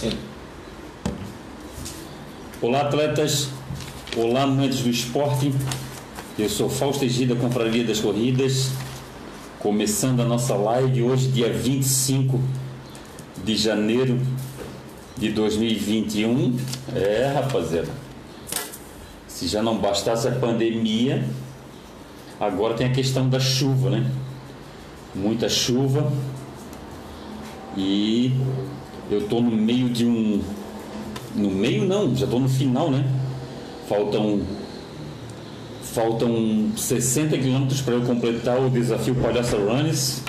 Sim. Olá, atletas. Olá, amantes do esporte. Eu sou Fausto Egida, Confraria das Corridas. Começando a nossa live hoje, dia 25 de janeiro de 2021. É, rapaziada. Se já não bastasse a pandemia, agora tem a questão da chuva, né? Muita chuva. E eu tô no meio de um no meio não, já estou no final, né? Faltam faltam 60 quilômetros para eu completar o desafio Palhaça Runs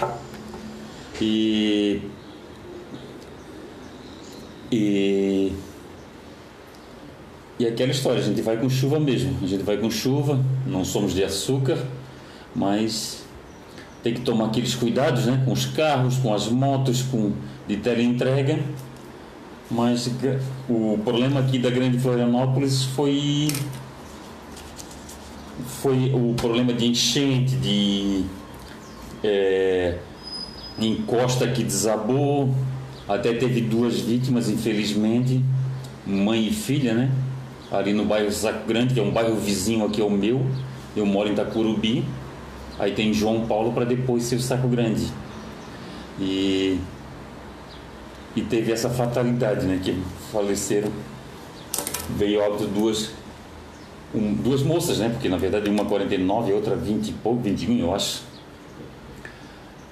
e e e aquela história, a gente vai com chuva mesmo, a gente vai com chuva, não somos de açúcar, mas tem que tomar aqueles cuidados, né? Com os carros, com as motos, com de teleentrega entrega mas o problema aqui da Grande Florianópolis foi foi o problema de enchente, de é, encosta que desabou, até teve duas vítimas, infelizmente, mãe e filha, né? Ali no bairro Saco Grande, que é um bairro vizinho aqui ao meu, eu moro em Itacurubi, aí tem João Paulo para depois ser o Saco Grande. E e teve essa fatalidade, né? Que faleceram, veio óbito duas, um, duas moças, né? Porque na verdade uma 49 e outra 20 e pouco, 21 eu acho.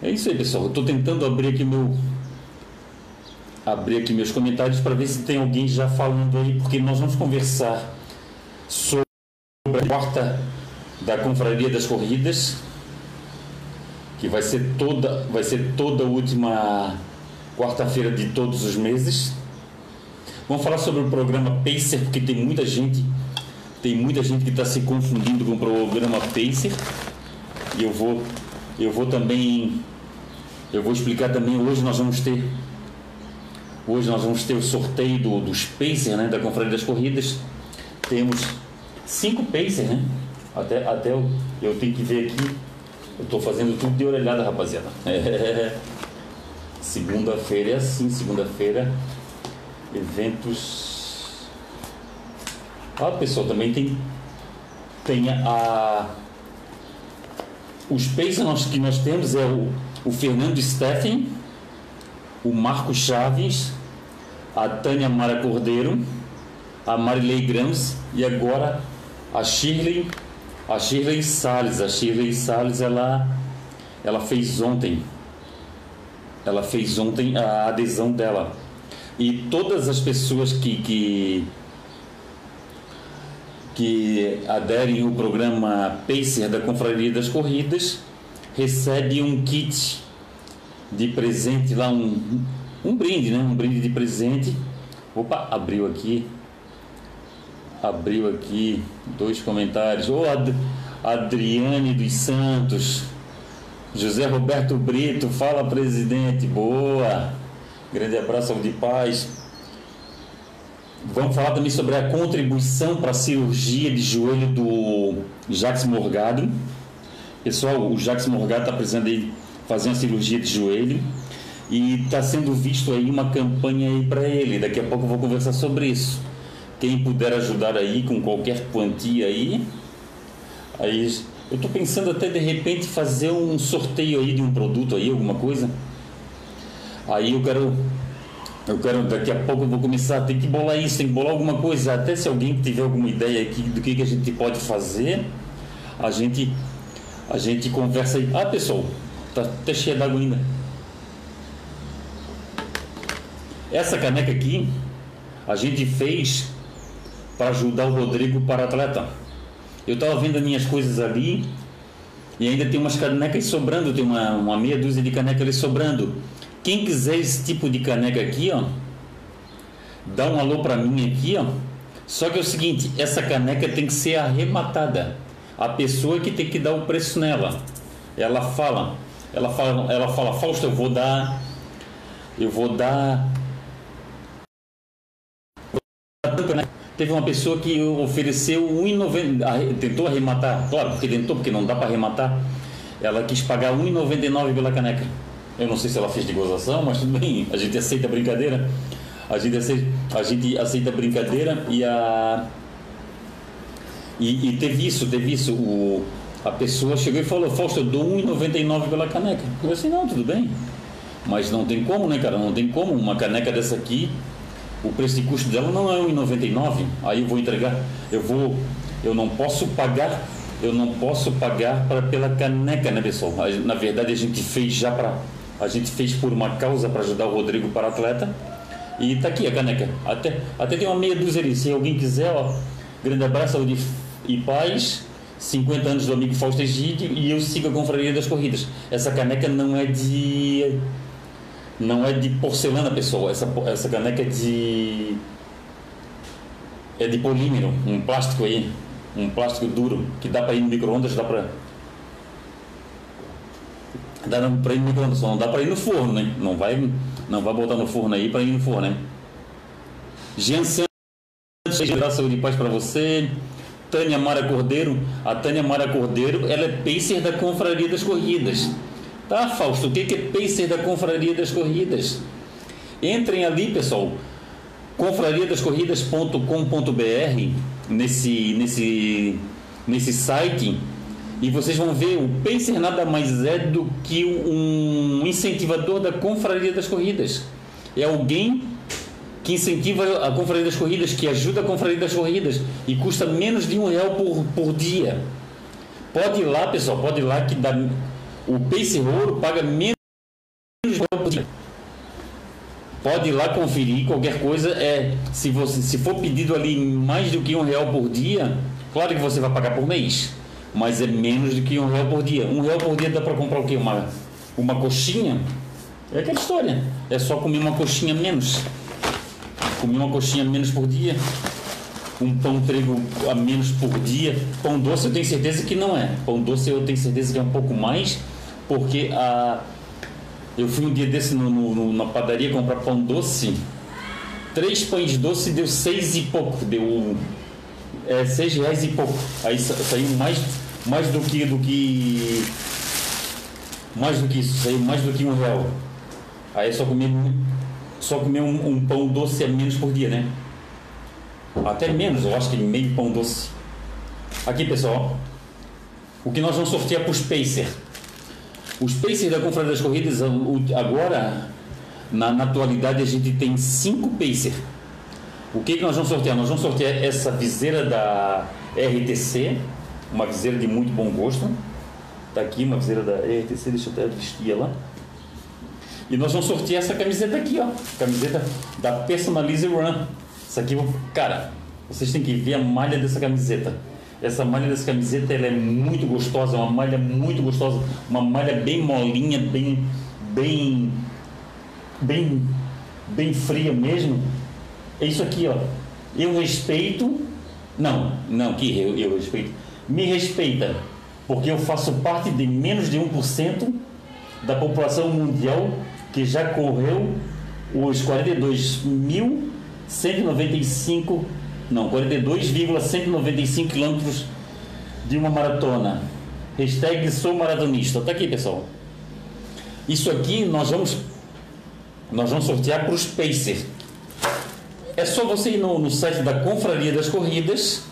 É isso aí, pessoal. Eu estou tentando abrir aqui meu abrir aqui meus comentários para ver se tem alguém já falando aí, porque nós vamos conversar sobre a quarta da Confraria das Corridas, que vai ser toda vai ser toda a última quarta-feira de todos os meses. Vamos falar sobre o programa Pacer, porque tem muita gente, tem muita gente que está se confundindo com o programa Pacer. E eu vou, eu vou também, eu vou explicar também. Hoje nós vamos ter, hoje nós vamos ter o sorteio do, dos Pacer, né, da Confraria das Corridas. Temos cinco Pacer, né? Até, até eu, eu tenho que ver aqui. Eu estou fazendo tudo de orelhada, rapaziada. É. Segunda-feira é assim, segunda-feira, eventos. Ah, pessoal, também tem, tem a. Os paces que nós temos é o, o Fernando Steffen, o Marco Chaves, a Tânia Mara Cordeiro, a Marilei Grams e agora a Shirley, a Shirley Salles. A Shirley Salles ela, ela fez ontem ela fez ontem a adesão dela. E todas as pessoas que, que, que aderem ao programa Pacer da Confraria das Corridas recebem um kit de presente lá, um, um brinde, né? Um brinde de presente. Opa, abriu aqui. Abriu aqui dois comentários. Ô, Ad, Adriane dos Santos. José Roberto Brito, fala presidente, boa. Grande abraço de paz. Vamos falar também sobre a contribuição para a cirurgia de joelho do Jacques Morgado. Pessoal, o Jacques Morgado está precisando de fazer uma cirurgia de joelho e está sendo visto aí uma campanha aí para ele. Daqui a pouco eu vou conversar sobre isso. Quem puder ajudar aí com qualquer quantia aí, aí eu estou pensando até de repente fazer um sorteio aí de um produto aí, alguma coisa. Aí eu quero. Eu quero, daqui a pouco eu vou começar, tem que bolar isso, tem que bolar alguma coisa. Até se alguém tiver alguma ideia aqui do que, que a gente pode fazer, a gente, a gente conversa aí. Ah, pessoal, tá até cheia d'água ainda. Essa caneca aqui, a gente fez para ajudar o Rodrigo para atleta. Eu estava vendo as minhas coisas ali e ainda tem umas canecas sobrando, tem uma, uma meia dúzia de canecas ali sobrando. Quem quiser esse tipo de caneca aqui, ó, dá um alô para mim aqui, ó. Só que é o seguinte, essa caneca tem que ser arrematada. A pessoa que tem que dar o preço nela. Ela fala, ela fala, ela fala, Fausto, eu vou dar, eu vou dar Teve uma pessoa que ofereceu 1,90, tentou arrematar, claro, porque tentou, porque não dá para arrematar. Ela quis pagar 1,99 pela caneca. Eu não sei se ela fez de gozação, mas tudo bem, a gente aceita a brincadeira. A gente aceita, a gente aceita brincadeira e a. E, e teve isso, teve isso. O, a pessoa chegou e falou, Fausto, eu dou R$1,99 pela caneca. Eu falei assim, não, tudo bem. Mas não tem como, né, cara? Não tem como. Uma caneca dessa aqui, o preço de custo dela não é R$1,99. Aí eu vou entregar, eu vou. Eu não posso pagar eu não posso pagar pra, pela caneca, né, pessoal? Na verdade, a gente fez já para a gente fez por uma causa para ajudar o Rodrigo para atleta. E tá aqui a caneca. Até, até tem uma meia dúzia ali. Se alguém quiser, ó, grande abraço, saúde e paz. 50 anos do amigo Fausto Egídio e eu sigo a Confraria das Corridas. Essa caneca não é de. Não é de porcelana, pessoal. Essa, essa caneca é de. É de polímero, um plástico aí um plástico duro que dá para ir no micro-ondas, dá para dá para ir no micro-ondas, só não dá para ir no forno, né? Não vai, não vai botar no forno aí para ir no forno, né? Jean Santos, saúde e paz para você. Tânia Mara Cordeiro, a Tânia Mara Cordeiro, ela é pacer da Confraria das Corridas. Tá, Fausto, o que é pacer da Confraria das Corridas? Entrem ali, pessoal, confrariadascorridas.com.br nesse, nesse, nesse site e vocês vão ver o Pacer nada mais é do que um incentivador da confraria das corridas. É alguém que incentiva a confraria das corridas, que ajuda a confraria das corridas e custa menos de um real por, por dia. Pode ir lá, pessoal, pode ir lá que dá, o Pacer Ouro paga menos. Pode ir lá conferir qualquer coisa. É, se, você, se for pedido ali mais do que um real por dia, claro que você vai pagar por mês, mas é menos do que um real por dia. Um real por dia dá para comprar o quê? Uma, uma coxinha? É aquela história. É só comer uma coxinha menos. Comer uma coxinha menos por dia. Um pão trigo a menos por dia. Pão doce eu tenho certeza que não é. Pão doce eu tenho certeza que é um pouco mais, porque a eu fui um dia desse no, no, na padaria comprar pão doce. Três pães doce deu seis e pouco. Deu é, seis reais e pouco. Aí saiu mais, mais do que do que. Mais do que isso, saiu mais do que um real. Aí só comer só comer um, um pão doce é menos por dia, né? Até menos, eu acho que meio pão doce. Aqui pessoal, o que nós vamos sortear para os Pacer. Os Pacers da Confraria das Corridas, agora, na, na, atualidade, a gente tem cinco Pacers. O que, que nós vamos sortear? Nós vamos sortear essa viseira da RTC, uma viseira de muito bom gosto. Está aqui uma viseira da RTC, deixa eu até vestir ela. E nós vamos sortear essa camiseta aqui, ó. Camiseta da Personalize Run. Isso aqui, cara, vocês têm que ver a malha dessa camiseta. Essa malha dessa camiseta ela é muito gostosa, uma malha muito gostosa, uma malha bem molinha, bem, bem, bem, bem fria mesmo. É isso aqui, ó. Eu respeito, não, não, que eu, eu respeito. Me respeita, porque eu faço parte de menos de 1% da população mundial que já correu os 42.195 não, 42,195 quilômetros de uma maratona. Hashtag sou maratonista. Tá aqui, pessoal. Isso aqui nós vamos nós vamos sortear para os Pacer. É só você ir no, no site da Confraria das Corridas.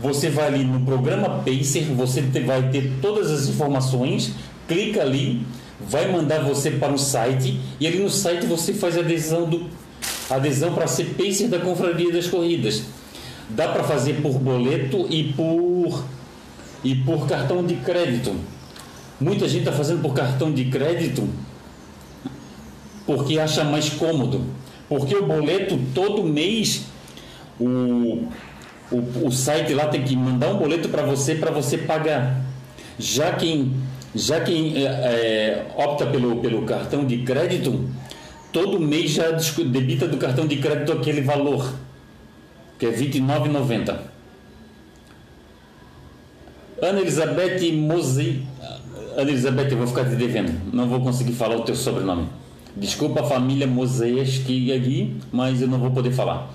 Você vai ali no programa Pacer, você vai ter todas as informações. Clica ali, vai mandar você para o site e ali no site você faz a adesão do adesão para ser pacer da Confraria das Corridas. Dá para fazer por boleto e por e por cartão de crédito. Muita gente está fazendo por cartão de crédito porque acha mais cômodo. Porque o boleto todo mês o, o, o site lá tem que mandar um boleto para você para você pagar. Já quem já quem é, é, opta pelo, pelo cartão de crédito todo mês já debita do cartão de crédito aquele valor, que é R$ 29,90. Ana Elizabeth Mosei. Ana Elizabeth, eu vou ficar te devendo. Não vou conseguir falar o teu sobrenome. Desculpa a família Moseski aqui, mas eu não vou poder falar.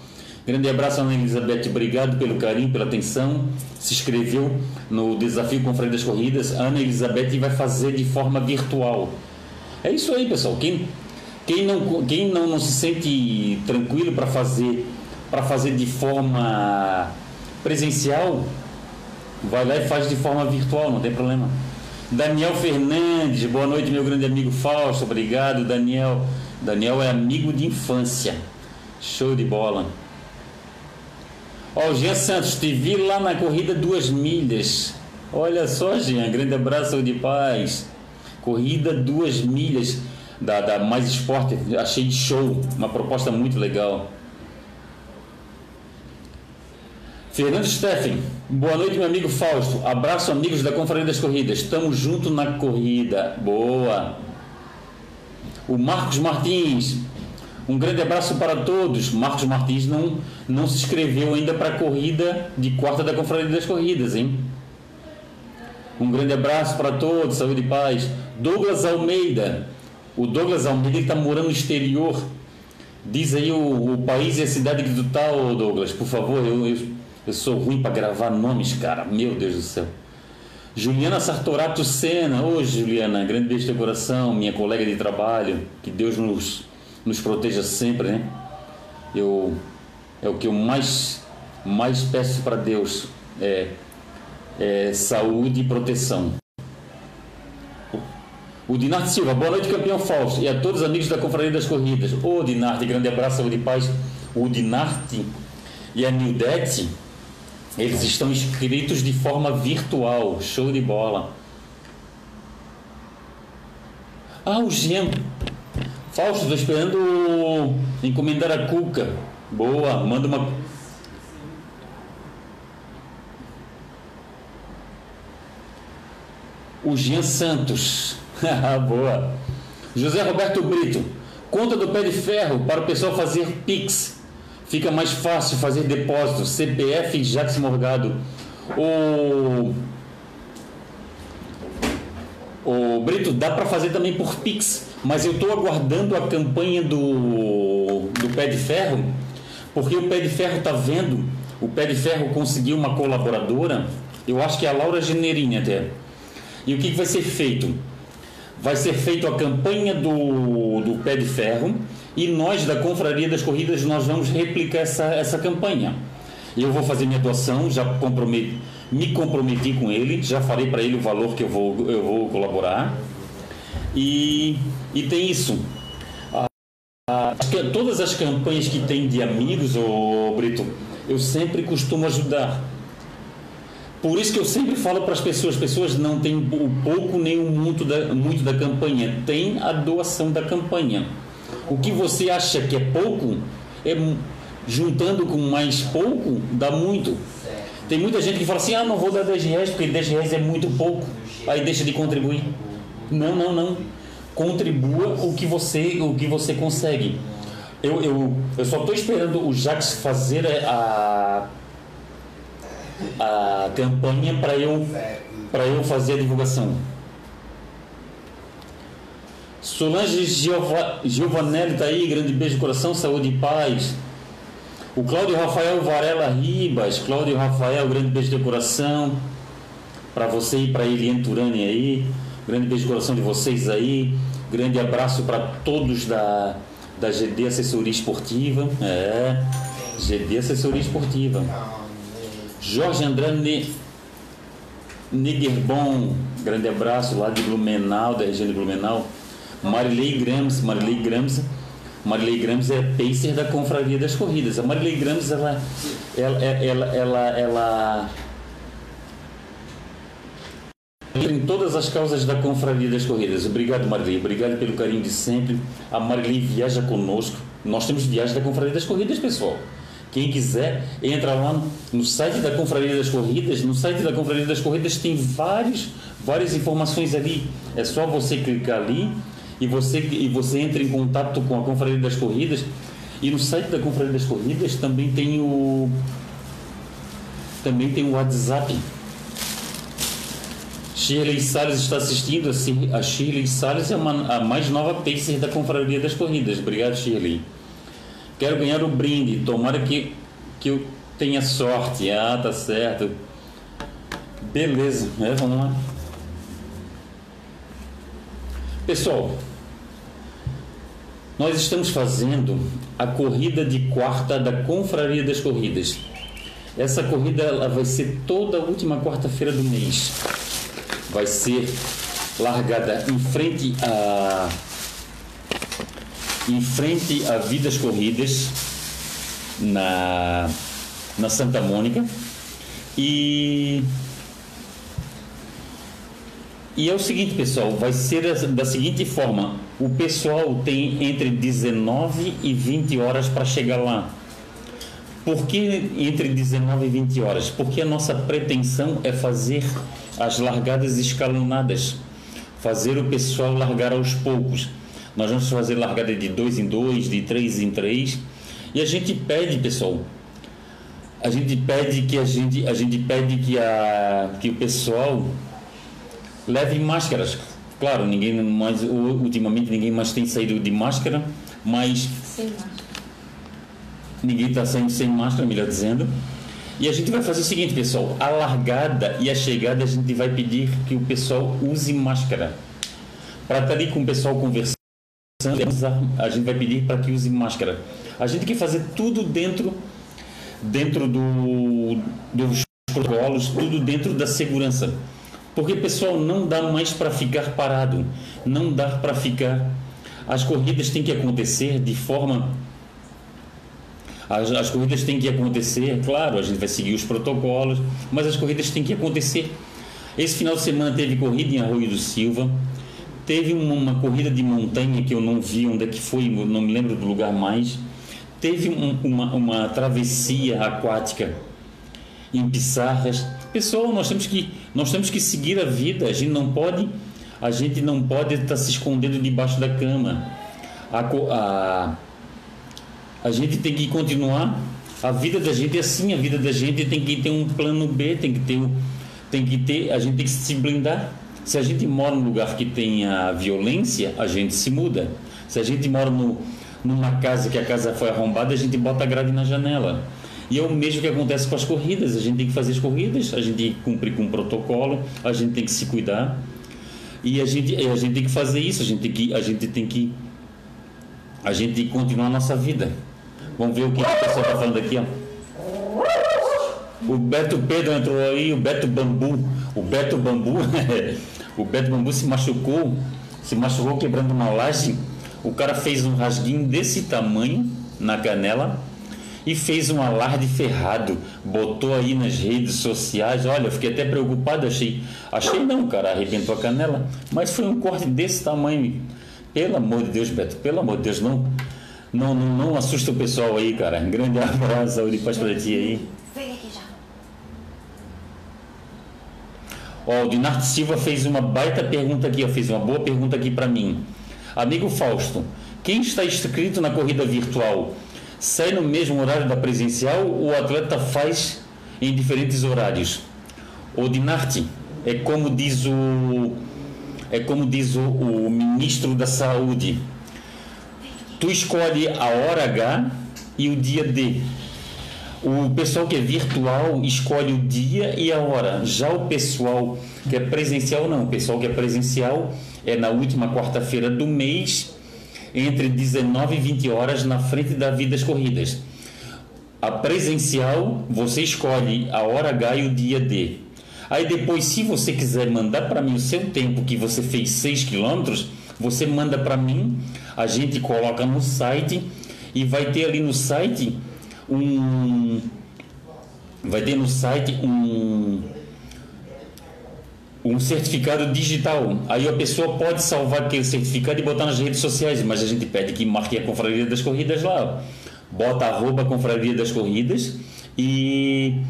Grande abraço, Ana Elizabeth. Obrigado pelo carinho, pela atenção. Se inscreveu no Desafio com Freio das Corridas. Ana Elizabeth vai fazer de forma virtual. É isso aí, pessoal. Quem Quem não, quem não, não se sente tranquilo para fazer, para fazer de forma presencial, vai lá e faz de forma virtual, não tem problema. Daniel Fernandes, boa noite, meu grande amigo Fausto, obrigado, Daniel. Daniel é amigo de infância. Show de bola. Ó, o Jean Santos, te vi lá na corrida duas milhas. Olha só, Jean, grande abraço de paz. Corrida duas milhas da, da Mais Esporte, achei show, uma proposta muito legal. Fernando Steffen, boa noite, meu amigo Fausto. Abraço, amigos da Conferência das Corridas. Estamos juntos na corrida. Boa. O Marcos Martins, um grande abraço para todos. Marcos Martins não, não se inscreveu ainda para a corrida de quarta da Conferência das Corridas, hein? Um grande abraço para todos, saúde e paz. Douglas Almeida, o Douglas Almeida está morando no exterior. Diz aí o, o, país e a cidade que tu tá, Douglas, por favor. Eu, eu, eu sou ruim para gravar nomes, cara. Meu Deus do céu. Juliana Sartorato Sena. Ô, Juliana, grande beijo do coração, minha colega de trabalho. Que Deus nos, nos proteja sempre, né? Eu, é o que eu mais, mais peço para Deus. É, é saúde e proteção. O Dinarte Silva, boa noite, campeão Fausto. E a todos os amigos da Confraria das Corridas. Ô Dinarte, grande abraço, saúde e paz. O Dinarte e a Nildete, eles estão inscritos de forma virtual. Show de bola. Ah, o Gem. Fausto, estou esperando encomendar a Cuca. Boa, manda uma. O Jean Santos. Boa. José Roberto Brito. Conta do pé de ferro para o pessoal fazer Pix. Fica mais fácil fazer depósito. CPF Jacques Morgado. O, o Brito, dá para fazer também por Pix. Mas eu estou aguardando a campanha do, do pé de ferro. Porque o pé de ferro está vendo. O pé de ferro conseguiu uma colaboradora. Eu acho que é a Laura Generini até. E o que, que vai ser feito? Vai ser feita a campanha do, do pé de ferro e nós da Confraria das Corridas nós vamos replicar essa, essa campanha. Eu vou fazer minha doação, já comprometi, me comprometi com ele, já falei para ele o valor que eu vou, eu vou colaborar. E, e tem isso. todas as campanhas que tem de amigos, ô Brito, eu sempre costumo ajudar. Por isso que eu sempre falo para as pessoas, as pessoas não têm o pouco nem o muito da, muito da campanha, tem a doação da campanha. O que você acha que é pouco, é juntando com mais pouco, dá muito. Tem muita gente que fala assim, ah, não vou dar 10 reais, porque 10 reais é muito pouco, aí deixa de contribuir. Não, não, não. Contribua o que você, o que você consegue. Eu, eu, eu só estou esperando o Jax fazer a a campanha para eu, para eu fazer a divulgação. Solange Giovanelli está aí, grande beijo coração, saúde e paz. O Cláudio Rafael Varela Ribas, Cláudio Rafael, grande beijo de coração. Para você e para Eliane Turani aí, grande beijo de coração de vocês aí. Grande abraço para todos da, da GD Assessoria Esportiva. É, GD Assessoria Esportiva. Jorge André Nigerbon, grande abraço lá de Blumenau, da região de Blumenau. Marilei Grams, Marilei Grams, Marilei Grams é pacer da Confraria das Corridas. A Marilei Grams, ela, ela, ela, ela, ela entra em todas as causas da Confraria das Corridas. Obrigado, Marilei. Obrigado pelo carinho de sempre. A Marilei viaja conosco. Nós temos viagem da Confraria das Corridas, pessoal. Quem quiser, entra lá no site da Confraria das Corridas. No site da Confraria das Corridas tem vários, várias informações ali. É só você clicar ali e você, e você entra em contato com a Confraria das Corridas. E no site da Confraria das Corridas também tem o também tem o WhatsApp. Shirley Salles está assistindo. A Shirley Salles é uma, a mais nova pacer da Confraria das Corridas. Obrigado, Shirley. Quero ganhar o brinde. Tomara que, que eu tenha sorte. Ah, tá certo. Beleza, é, vamos lá. Pessoal, Nós estamos fazendo a corrida de quarta da Confraria das Corridas. Essa corrida ela vai ser toda a última quarta-feira do mês. Vai ser largada em frente a em frente a Vidas Corridas na na Santa Mônica e e é o seguinte, pessoal, vai ser da seguinte forma: o pessoal tem entre 19 e 20 horas para chegar lá. Por que entre 19 e 20 horas? Porque a nossa pretensão é fazer as largadas escalonadas, fazer o pessoal largar aos poucos. Nós vamos fazer largada de dois em dois, de três em três, e a gente pede, pessoal, a gente pede que a gente, a gente pede que a que o pessoal leve máscaras. Claro, ninguém mais ultimamente ninguém mais tem saído de máscara, mas Sem máscara. ninguém está saindo sem máscara, melhor dizendo. E a gente vai fazer o seguinte, pessoal: a largada e a chegada a gente vai pedir que o pessoal use máscara. Para estar ali com o pessoal conversando, a gente vai pedir para que use máscara. A gente quer fazer tudo dentro dentro do, dos protocolos, tudo dentro da segurança. Porque, pessoal, não dá mais para ficar parado, não dá para ficar. As corridas têm que acontecer de forma. As, as corridas têm que acontecer, claro, a gente vai seguir os protocolos, mas as corridas têm que acontecer. Esse final de semana teve corrida em Arroio do Silva, teve uma, corrida de montanha que eu não vi onde é que foi, não me lembro do lugar mais teve um, uma, uma travessia aquática em Pissarras. Pessoal, nós temos que nós temos que seguir a vida. A gente não pode a gente não pode estar se escondendo debaixo da cama. A, a, a gente tem que continuar. A vida da gente é assim. A vida da gente tem que ter um plano B. Tem que ter tem que ter. A gente tem que se blindar. Se a gente mora num lugar que tenha violência, a gente se muda. Se a gente mora no numa casa que a casa foi arrombada, a gente bota a grade na janela. E é o mesmo que acontece com as corridas. A gente tem que fazer as corridas, a gente tem que cumprir com o protocolo, a gente tem que se cuidar. E a gente, a gente tem que fazer isso, a gente tem que, a gente tem que, a gente tem que continuar a nossa vida. Vamos ver o que o pessoal está falando aqui, ó. O Beto Pedro entrou aí, o Beto Bambu. O Beto Bambu, o Beto Bambu se machucou, se machucou quebrando uma laje o cara fez um rasguinho desse tamanho na canela e fez um alarde ferrado, botou aí nas redes sociais. Olha, fiquei até preocupado, achei, achei não, cara, arrebentou a canela, mas foi um corte desse tamanho. Pelo amor de Deus, Beto, pelo amor de Deus, não, não, não, não assusta o pessoal aí, cara. Um grande abraço, saúde e paz pra ti aí. Vem aqui já. Ó, o Dinarte Silva fez uma baita pergunta aqui, ó, fez uma boa pergunta aqui para mim. Amigo Fausto, quem está inscrito na corrida virtual sai no mesmo horário da presencial ou o atleta faz em diferentes horários? O Dinarte, é como diz o é como diz o, o ministro da Saúde. Tu escolhe a hora H e o dia D. O pessoal que é virtual escolhe o dia e a hora. Já o pessoal que é presencial não. O pessoal que é presencial é na última quarta-feira do mês, entre 19 e 20 horas, na frente da Vidas Corridas. A presencial, você escolhe a hora H e o dia D. Aí depois, se você quiser mandar para mim o seu tempo que você fez 6 quilômetros, você manda para mim, a gente coloca no site e vai ter ali no site um vai ter no site um um certificado digital. Aí a pessoa pode salvar aquele certificado e botar nas redes sociais, mas a gente pede que marque a Confraria das Corridas lá. Bota arroba Confraria das Corridas e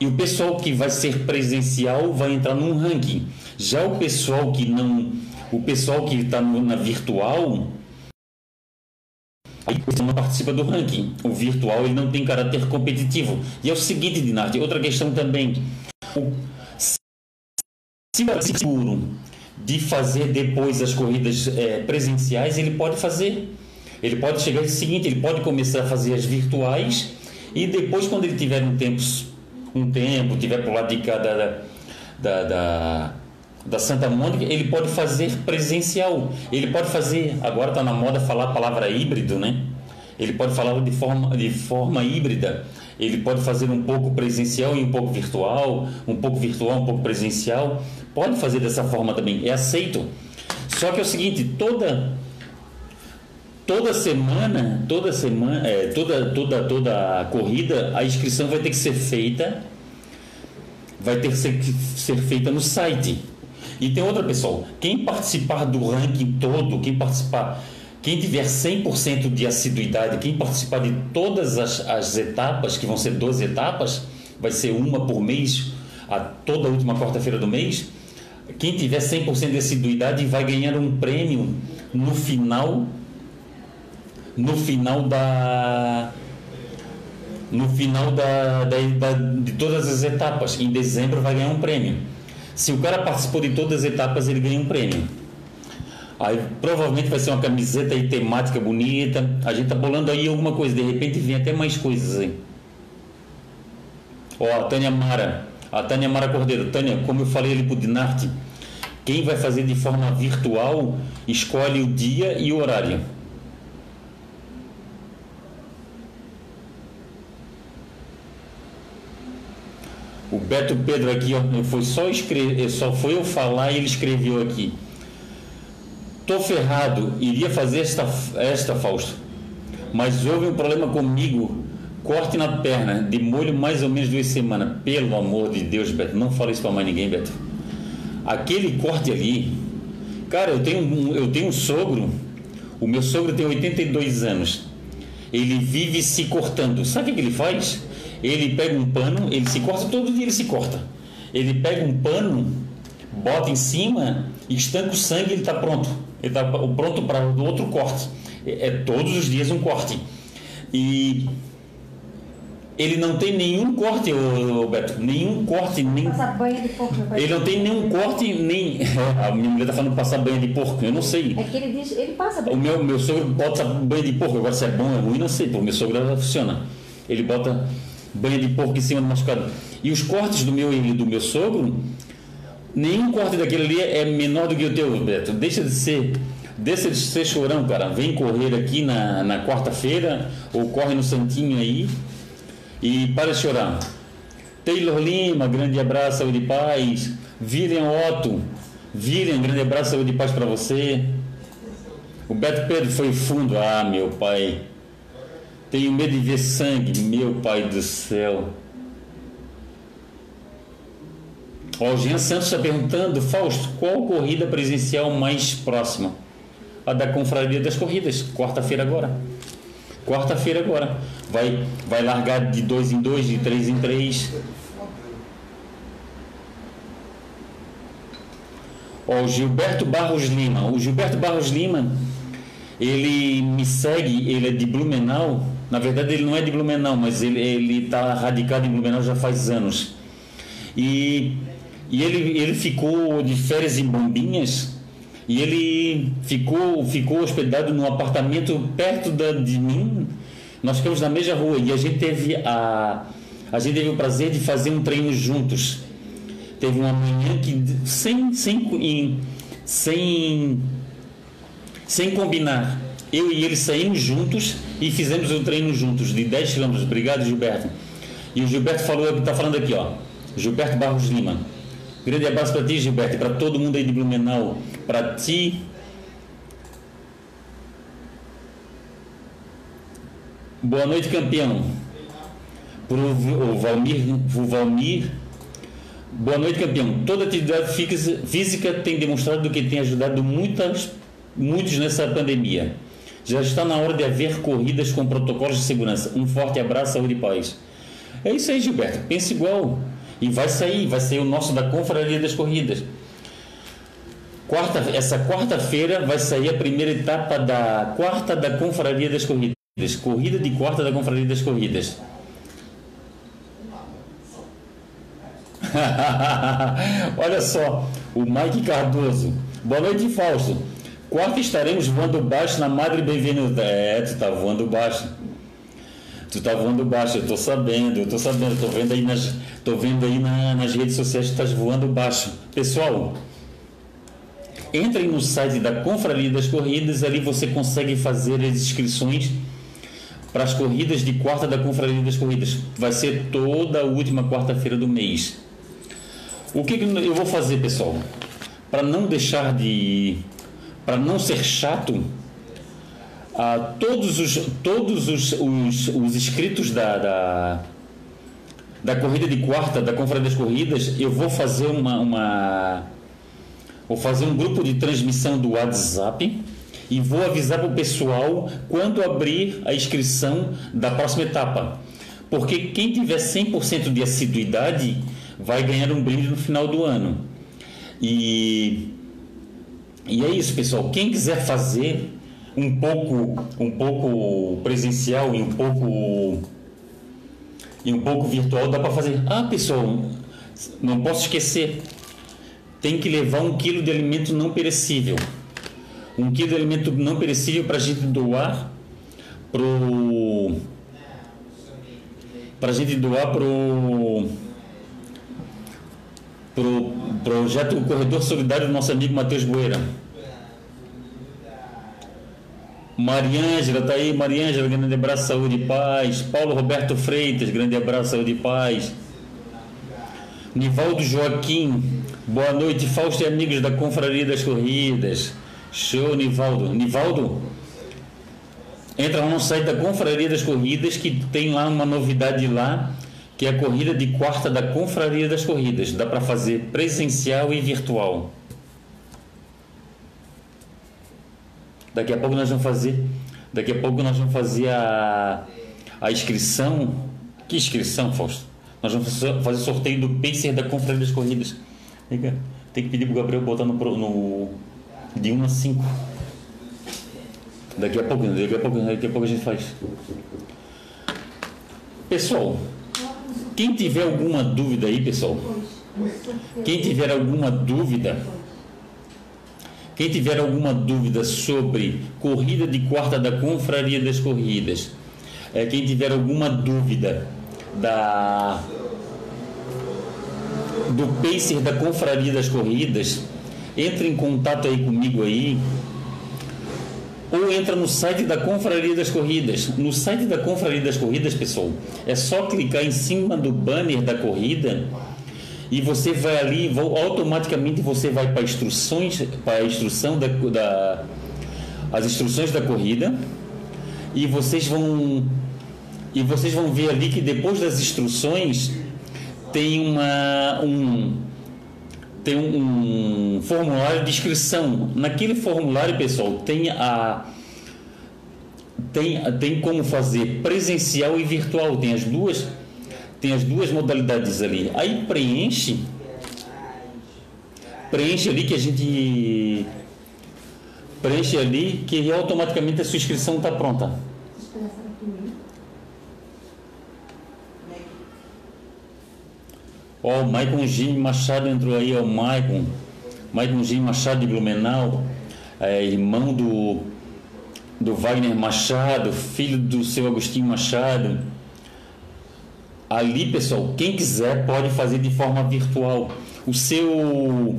e o pessoal que vai ser presencial vai entrar num ranking. Já o pessoal que não, o pessoal que está na virtual, aí você não participa do ranking. O virtual ele não tem caráter competitivo. E é o seguinte, Dinarte, outra questão também. O, se é seguro de fazer depois as corridas é, presenciais, ele pode fazer. Ele pode chegar ao seguinte, ele pode começar a fazer as virtuais e depois, quando ele tiver um tempo, um tempo, tiver por lado de cada da, da, da Santa Mônica, ele pode fazer presencial. Ele pode fazer, agora está na moda falar a palavra híbrido, né? Ele pode falar de forma, de forma híbrida. Ele pode fazer um pouco presencial e um pouco virtual, um pouco virtual, um pouco presencial. Pode fazer dessa forma também, é aceito. Só que é o seguinte, toda toda semana, toda semana, é, toda toda toda a corrida, a inscrição vai ter que ser feita vai ter que ser, ser feita no site. E tem outra pessoal, quem participar do ranking todo, quem participar quem tiver 100% de assiduidade, quem participar de todas as, as etapas, que vão ser 12 etapas, vai ser uma por mês, a toda a última quarta-feira do mês, quem tiver 100% de assiduidade vai ganhar um prêmio no final no final da no final da, da, da, de todas as etapas. Em dezembro vai ganhar um prêmio. Se o cara participou de todas as etapas, ele ganha um prêmio. Aí provavelmente vai ser uma camiseta aí temática bonita. A gente tá bolando aí alguma coisa, de repente vem até mais coisas aí. Ó, a Tânia Mara, a Tânia Mara Cordeiro. Tânia, como eu falei ali pro Dinarte, quem vai fazer de forma virtual, escolhe o dia e o horário. O Beto Pedro aqui, ó, foi só escrever, só foi eu falar e ele escreveu aqui. Tô ferrado, iria fazer esta, esta Fausto. Mas houve um problema comigo. Corte na perna, de molho mais ou menos duas semanas. Pelo amor de Deus, Beto, não fala isso para mais ninguém, Beto. Aquele corte ali, cara, eu tenho, um, eu tenho um sogro, o meu sogro tem 82 anos. Ele vive se cortando. Sabe o que ele faz? Ele pega um pano, ele se corta, todo dia ele se corta. Ele pega um pano, bota em cima, estanca o sangue e ele está pronto. Ele está pronto para o outro corte. É, é todos os dias um corte. E ele não tem nenhum corte, Beto, nenhum corte, nem. Passar banho de porco, Ele não tem nenhum corte, nem. A minha mulher está falando passar banho de porco, eu não sei. É que ele diz, ele passa banho. O meu, meu sogro bota banho de porco, agora se é bom ou é ruim, não sei, porque o meu sogro funciona. Ele bota banho de porco em cima do machucado. E os cortes do meu e do meu sogro Nenhum corte daquele ali é menor do que o teu, Beto. Deixa de ser. Deixa de ser chorão, cara. Vem correr aqui na, na quarta-feira, ou corre no Santinho aí, e para de chorar. Taylor Lima, grande abraço, saúde e paz. William Otto, William, grande abraço, saúde e paz para você. O Beto Pedro foi fundo. Ah, meu pai. Tenho medo de ver sangue, meu pai do céu. O Jean Santos está perguntando, Fausto, qual corrida presencial mais próxima? A da Confraria das Corridas, quarta-feira agora. Quarta-feira agora. Vai, vai largar de dois em dois, de três em três. Ó, o Gilberto Barros Lima. O Gilberto Barros Lima, ele me segue, ele é de Blumenau. Na verdade, ele não é de Blumenau, mas ele está radicado em Blumenau já faz anos. E e ele, ele ficou de férias em Bombinhas e ele ficou, ficou hospedado num apartamento perto da, de mim. Nós ficamos na mesma rua e a gente teve a, a gente teve o prazer de fazer um treino juntos. Teve uma manhã que sem, sem, sem, sem combinar, eu e ele saímos juntos e fizemos o treino juntos de 10 km. Obrigado, Gilberto. E o Gilberto falou, está falando aqui, ó. Gilberto Barros Lima. Grande abraço para ti, Gilberto, para todo mundo aí de Blumenau. Para ti. Boa noite, campeão. Para o Valmir, o Valmir. Boa noite, campeão. Toda atividade física tem demonstrado que tem ajudado muitas, muitos nessa pandemia. Já está na hora de haver corridas com protocolos de segurança. Um forte abraço, saúde e paz. É isso aí, Gilberto. Pensa igual. E vai sair, vai sair o nosso da Confraria das Corridas. Quarta, essa quarta-feira vai sair a primeira etapa da quarta da Confraria das Corridas. Corrida de quarta da Confraria das Corridas. Olha só, o Mike Cardoso. Boa noite, Fausto. Quarta estaremos voando baixo na Madre Benvenuta. É, tu tá voando baixo. Tu tá voando baixo, eu tô sabendo, eu tô sabendo, tô vendo aí nas, tô vendo aí na, nas redes sociais que estás voando baixo. Pessoal, Entrem no site da Confraria das Corridas, ali você consegue fazer as inscrições para as corridas de quarta da Confraria das Corridas. Vai ser toda a última quarta-feira do mês. O que, que eu vou fazer, pessoal? Para não deixar de. Para não ser chato, a todos os, todos os, os, os inscritos da, da, da corrida de quarta, da Confraria das Corridas, eu vou fazer uma, uma Vou fazer um grupo de transmissão do WhatsApp e vou avisar para o pessoal quando abrir a inscrição da próxima etapa. Porque quem tiver 100% de assiduidade vai ganhar um brinde no final do ano. E, e é isso, pessoal. Quem quiser fazer um pouco, um pouco presencial e um pouco e um pouco virtual, dá para fazer. Ah, pessoal, não posso esquecer tem que levar um quilo de alimento não perecível. Um quilo de alimento não perecível para a gente doar pro para a gente doar pro pro projeto Corredor Solidário do nosso amigo Matheus Boeira. Mariângela, tá aí, Mariângela, grande abraço, saúde e paz. Paulo Roberto Freitas, grande abraço, saúde e paz. Nivaldo Joaquim, Boa noite, Fausto e amigos da Confraria das Corridas. Show, Nivaldo. Nivaldo, entra no site da Confraria das Corridas que tem lá uma novidade lá, que é a corrida de quarta da Confraria das Corridas. Dá para fazer presencial e virtual. Daqui a pouco nós vamos fazer, daqui a pouco nós vamos fazer a, a inscrição. Que inscrição, Fausto? Nós vamos fazer sorteio do pacer da Confraria das Corridas. Tem que pedir pro Gabriel botar no, no de 1 a 5. Daqui a pouco, daqui a pouco, daqui a pouco a gente faz. Pessoal, quem tiver alguma dúvida aí, pessoal, quem tiver alguma dúvida, quem tiver alguma dúvida sobre corrida de quarta da Confraria das Corridas, é, quem tiver alguma dúvida da do pacer da Confraria das Corridas, entre em contato aí comigo aí, ou entra no site da Confraria das Corridas. No site da Confraria das Corridas, pessoal, é só clicar em cima do banner da corrida e você vai ali, automaticamente você vai para instruções, para a instrução da, da as instruções da corrida e vocês vão e vocês vão ver ali que depois das instruções tem uma um tem um, um formulário de inscrição. Naquele formulário, pessoal, tem a tem, tem como fazer presencial e virtual, tem as duas tem as duas modalidades ali. Aí preenche preenche ali que a gente preenche ali que automaticamente a sua inscrição está pronta. Ó, o Maicon Jim Machado entrou aí, ó, o Maicon. Maicon Jim Machado de Blumenau, é, irmão do, do Wagner Machado, filho do seu Agostinho Machado. Ali, pessoal, quem quiser pode fazer de forma virtual. O seu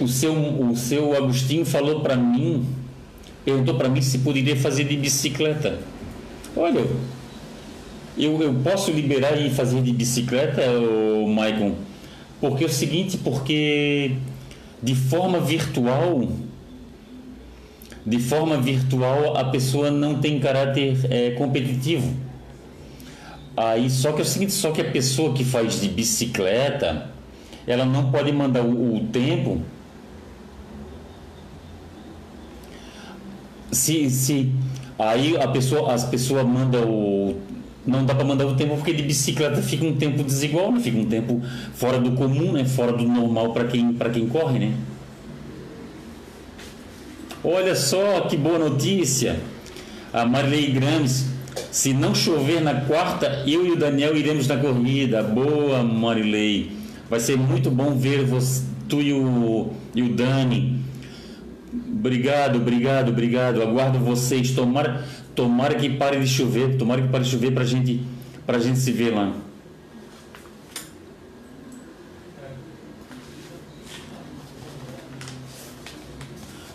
o seu o seu Agostinho falou para mim, perguntou para mim se poderia fazer de bicicleta. Olha, eu, eu posso liberar e fazer de bicicleta, Maicon? Porque é o seguinte, porque de forma virtual, de forma virtual a pessoa não tem caráter é, competitivo. Aí só que é o seguinte, só que a pessoa que faz de bicicleta, ela não pode mandar o, o tempo. Se, se aí a pessoa, as pessoas mandam o não dá para mandar o tempo porque de bicicleta fica um tempo desigual, né? fica um tempo fora do comum, né? fora do normal para quem, quem corre. Né? Olha só que boa notícia! A Marilei Grames, se não chover na quarta, eu e o Daniel iremos na corrida. Boa, Marilei! Vai ser muito bom ver você, tu e o, e o Dani. Obrigado, obrigado, obrigado. Aguardo vocês. Tomara Tomara que pare de chover, tomara que pare de chover pra gente, pra gente se ver lá.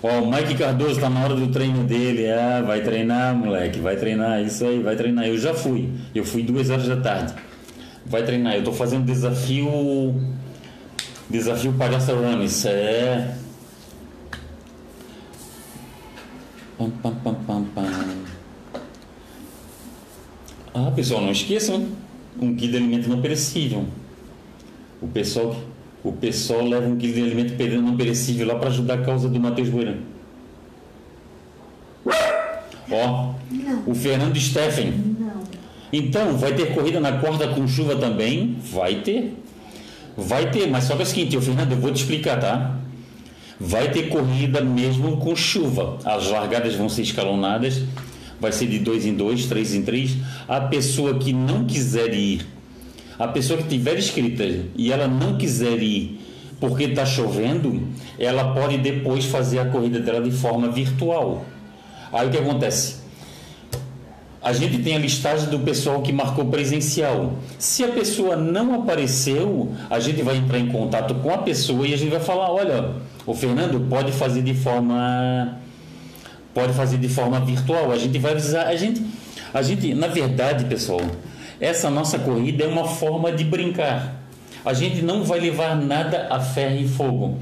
Ó, o Mike Cardoso tá na hora do treino dele. Ah, vai treinar, moleque, vai treinar. Isso aí, vai treinar. Eu já fui. Eu fui duas horas da tarde. Vai treinar. Eu tô fazendo desafio. Desafio Palhaça Runners. É. Pam, pam, pam, pam, pam. Ah, pessoal, não esqueçam. Um quilo de alimento não perecível. O pessoal, o pessoal leva um quilo de alimento não perecível lá para ajudar a causa do Matheus Bueno. Ó, Não. o Fernando Steffen. Não. Então, vai ter corrida na corda com chuva também? Vai ter. Vai ter, mas só que é o seguinte, Fernando, eu vou te explicar, tá? Vai ter corrida mesmo com chuva. As largadas vão ser escalonadas. Vai ser de dois em dois, três em três. A pessoa que não quiser ir, a pessoa que tiver inscrita e ela não quiser ir porque está chovendo, ela pode depois fazer a corrida dela de forma virtual. Aí o que acontece? A gente tem a listagem do pessoal que marcou presencial. Se a pessoa não apareceu, a gente vai entrar em contato com a pessoa e a gente vai falar, olha, o Fernando pode fazer de forma pode fazer de forma virtual. A gente vai avisar, a gente a gente, na verdade, pessoal, essa nossa corrida é uma forma de brincar. A gente não vai levar nada a ferro e fogo.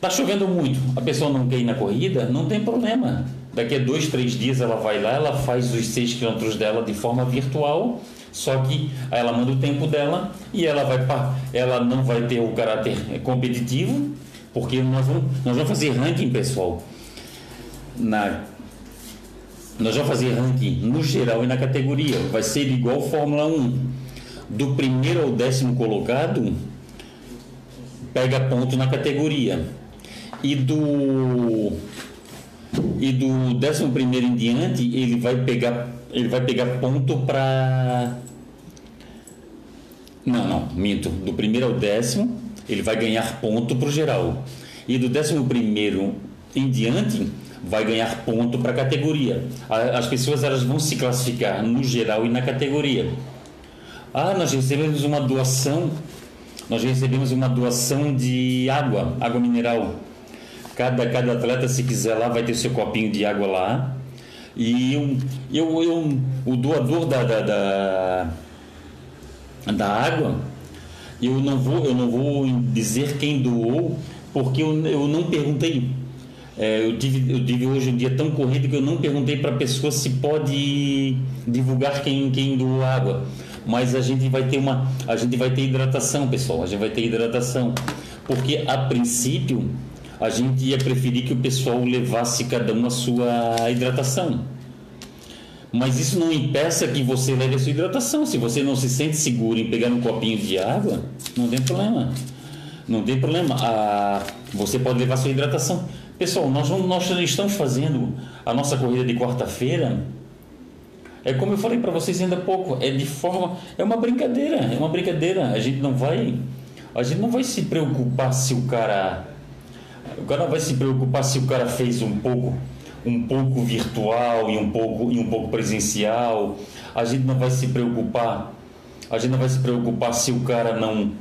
Tá chovendo muito, a pessoa não quer ir na corrida, não tem problema. Daqui a dois, três dias ela vai lá, ela faz os seis quilômetros dela de forma virtual, só que ela manda o tempo dela e ela vai ela não vai ter o caráter competitivo, porque nós vamos, nós vamos fazer ranking, pessoal. Na nós vamos fazer ranking no geral e na categoria. Vai ser igual Fórmula 1. Do primeiro ao décimo colocado, pega ponto na categoria. E do e do décimo primeiro em diante, ele vai pegar ele vai pegar ponto para Não, não, minto. Do primeiro ao décimo, ele vai ganhar ponto para o geral. E do décimo primeiro em diante, vai ganhar ponto para a categoria. As pessoas elas vão se classificar no geral e na categoria. Ah, nós recebemos uma doação. Nós recebemos uma doação de água, água mineral. Cada, cada atleta, se quiser lá, vai ter seu copinho de água lá. E eu, eu, eu, o doador da, da, da, da água, eu não vou, eu não vou dizer quem doou, porque eu, eu não perguntei. É, eu, tive, eu tive hoje um dia tão corrido que eu não perguntei para a pessoa se pode divulgar quem, quem doou água. Mas a gente vai ter uma, a gente vai ter hidratação, pessoal. A gente vai ter hidratação, porque a princípio a gente ia preferir que o pessoal levasse cada um a sua hidratação. Mas isso não impeça que você leve a sua hidratação. Se você não se sente seguro em pegar um copinho de água, não tem problema. Não tem problema. Ah, você pode levar a sua hidratação. Pessoal, nós, nós estamos fazendo a nossa corrida de quarta-feira. É como eu falei para vocês ainda há pouco, é de forma, é uma brincadeira, é uma brincadeira. A gente não vai, a gente não vai se preocupar se o cara, o cara vai se preocupar se o cara fez um pouco, um pouco virtual e um pouco e um pouco presencial. A gente não vai se preocupar, a gente não vai se preocupar se o cara não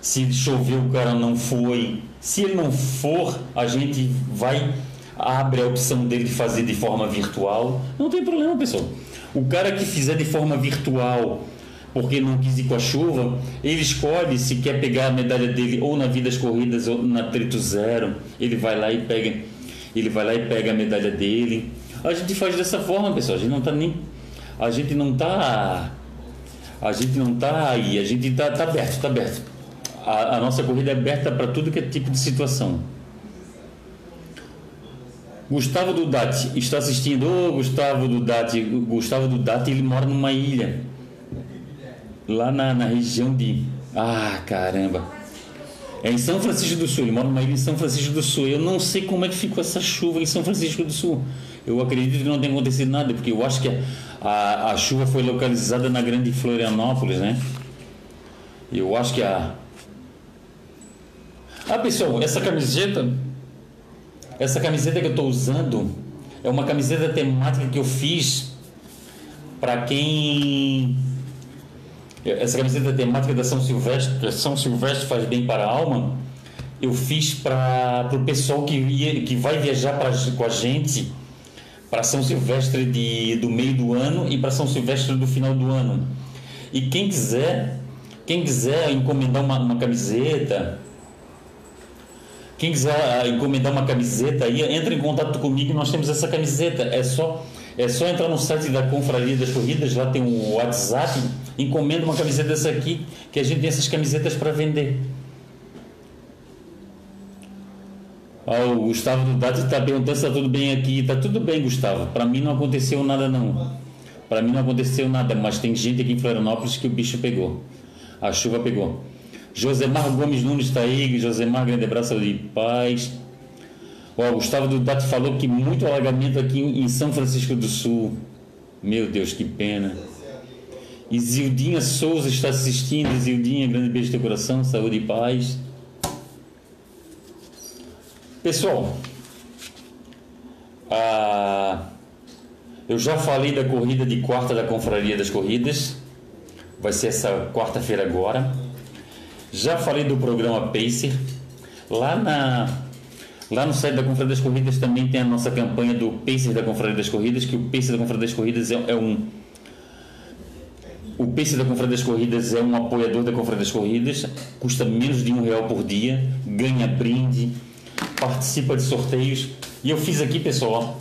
se choveu, o cara não foi. Se ele não for, a gente vai abre a opção dele de fazer de forma virtual. Não tem problema, pessoal. O cara que fizer de forma virtual, porque não quis ir com a chuva, ele escolhe se quer pegar a medalha dele ou na Vidas Corridas ou na Trito Zero. Ele vai lá e pega, ele vai lá e pega a medalha dele. A gente faz dessa forma, pessoal. A gente não tá nem a gente não tá a gente não tá aí, a gente tá, tá aberto, tá aberto. A, a nossa corrida é aberta para tudo que é tipo de situação. Gustavo Dudati está assistindo. Ô, Gustavo Dudati. Gustavo Dudati, ele mora numa ilha. Lá na, na região de. Ah, caramba. É em São Francisco do Sul. Ele mora numa ilha em São Francisco do Sul. Eu não sei como é que ficou essa chuva em São Francisco do Sul. Eu acredito que não tenha acontecido nada, porque eu acho que a, a, chuva foi localizada na grande Florianópolis, né? Eu acho que a. Ah, pessoal, essa camiseta essa camiseta que eu estou usando é uma camiseta temática que eu fiz para quem. Essa camiseta temática da São Silvestre, São Silvestre faz bem para a alma, eu fiz para o pessoal que, ia, que vai viajar pra, com a gente para São Silvestre de, do meio do ano e para São Silvestre do final do ano. E quem quiser, quem quiser encomendar uma, uma camiseta, quem quiser ah, encomendar uma camiseta aí, entra em contato comigo, nós temos essa camiseta. É só é só entrar no site da Confraria das Corridas, lá tem o WhatsApp, encomenda uma camiseta dessa aqui, que a gente tem essas camisetas para vender. Ah, o Gustavo Dado está perguntando se está tudo bem aqui. Está tudo bem, Gustavo. Para mim não aconteceu nada não. Para mim não aconteceu nada, mas tem gente aqui em Florianópolis que o bicho pegou. A chuva pegou. Josemar Gomes Nunes está aí. Josemar, grande abraço de paz. O Gustavo Dudato falou que muito alagamento aqui em São Francisco do Sul. Meu Deus, que pena. Isildinha Souza está assistindo. Isildinha, grande beijo teu coração, saúde e paz. Pessoal, ah, eu já falei da corrida de quarta da Confraria das Corridas. Vai ser essa quarta-feira agora. Já falei do programa Pacer. Lá na Lá no site da Confraria das Corridas também tem a nossa campanha do Pacer da Confraria das Corridas, que o Pacer da Confraria das Corridas é, é um o Pacer da Confraria das Corridas é um apoiador da Confraria das Corridas, custa menos de um real por dia, ganha brinde, participa de sorteios. E eu fiz aqui, pessoal,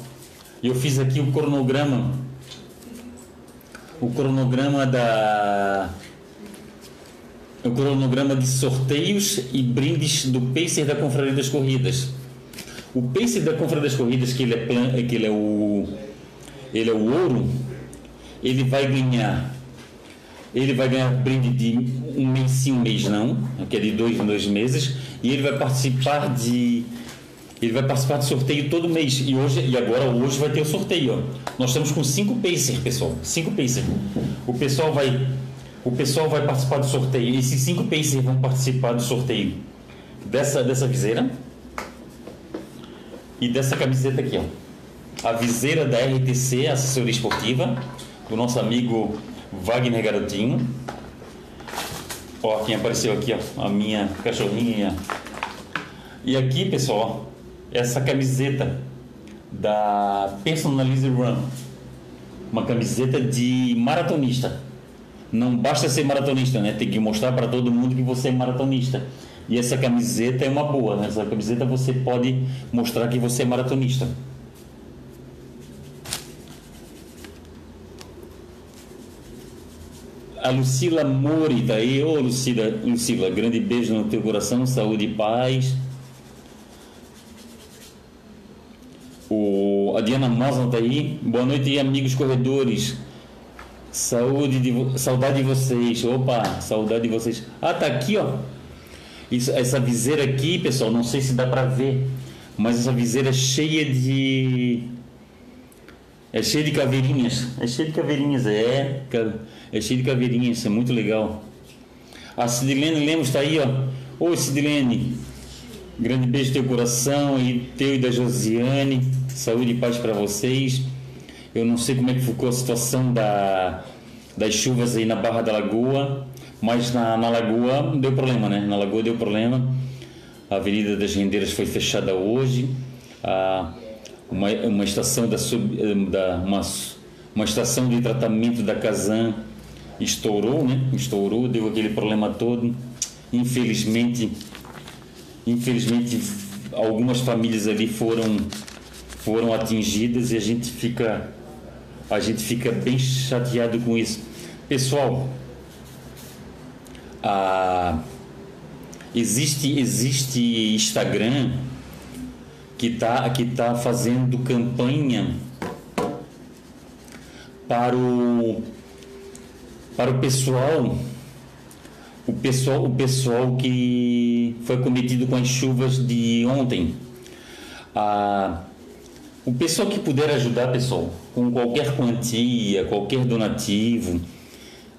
eu fiz aqui o cronograma, o cronograma da o cronograma de sorteios e brindes do Pacer da Confraria das Corridas. O pace da Confraria das Corridas, que ele é, plan, que ele é o ele é o ouro, ele vai ganhar ele vai ganhar brinde de um mês sim, um mês não, que é de dois em dois meses, e ele vai participar de ele vai participar de sorteio todo mês e hoje e agora hoje vai ter o sorteio. Nós estamos com cinco pacer, pessoal, cinco pacer. O pessoal vai o pessoal vai participar do sorteio. Esses cinco pacer vão participar do sorteio dessa dessa viseira e dessa camiseta aqui, ó. A viseira da RTC, assessoria esportiva, do nosso amigo Wagner Garotinho. Ó, quem apareceu aqui, ó, a minha cachorrinha. E aqui, pessoal, essa camiseta da Personalize Run. Uma camiseta de maratonista. Não basta ser maratonista, né? Tem que mostrar para todo mundo que você é maratonista. E essa camiseta é uma boa, né? Essa camiseta você pode mostrar que você é maratonista. A Lucila Mori tá aí. Ô Lucila, Lucila, grande beijo no teu coração, saúde e paz. O, a Diana Mosa tá aí. Boa noite, amigos corredores. Saúde de, saudade de vocês. Opa, saudade de vocês. Ah, tá aqui, ó. Isso, essa viseira aqui, pessoal, não sei se dá para ver, mas essa viseira é cheia de é cheia de caveirinhas, é cheia de caveirinhas, é, é cheia de caveirinhas, é muito legal. A Sidilene Lemos está aí, ó. Oi, Sidilene. Grande beijo no teu coração e teu e da Josiane. Saúde e paz para vocês. Eu não sei como é que ficou a situação da, das chuvas aí na Barra da Lagoa. Mas na, na Lagoa deu problema, né? Na Lagoa deu problema. A Avenida das Rendeiras foi fechada hoje. Ah, uma, uma estação da, sub, da uma, uma estação de tratamento da Casan estourou, né? Estourou, deu aquele problema todo. Infelizmente, infelizmente algumas famílias ali foram foram atingidas e a gente fica a gente fica bem chateado com isso. Pessoal, ah, existe existe Instagram que está que tá fazendo campanha para o para o pessoal o pessoal o pessoal que foi cometido com as chuvas de ontem. Ah, o pessoal que puder ajudar pessoal com qualquer quantia qualquer donativo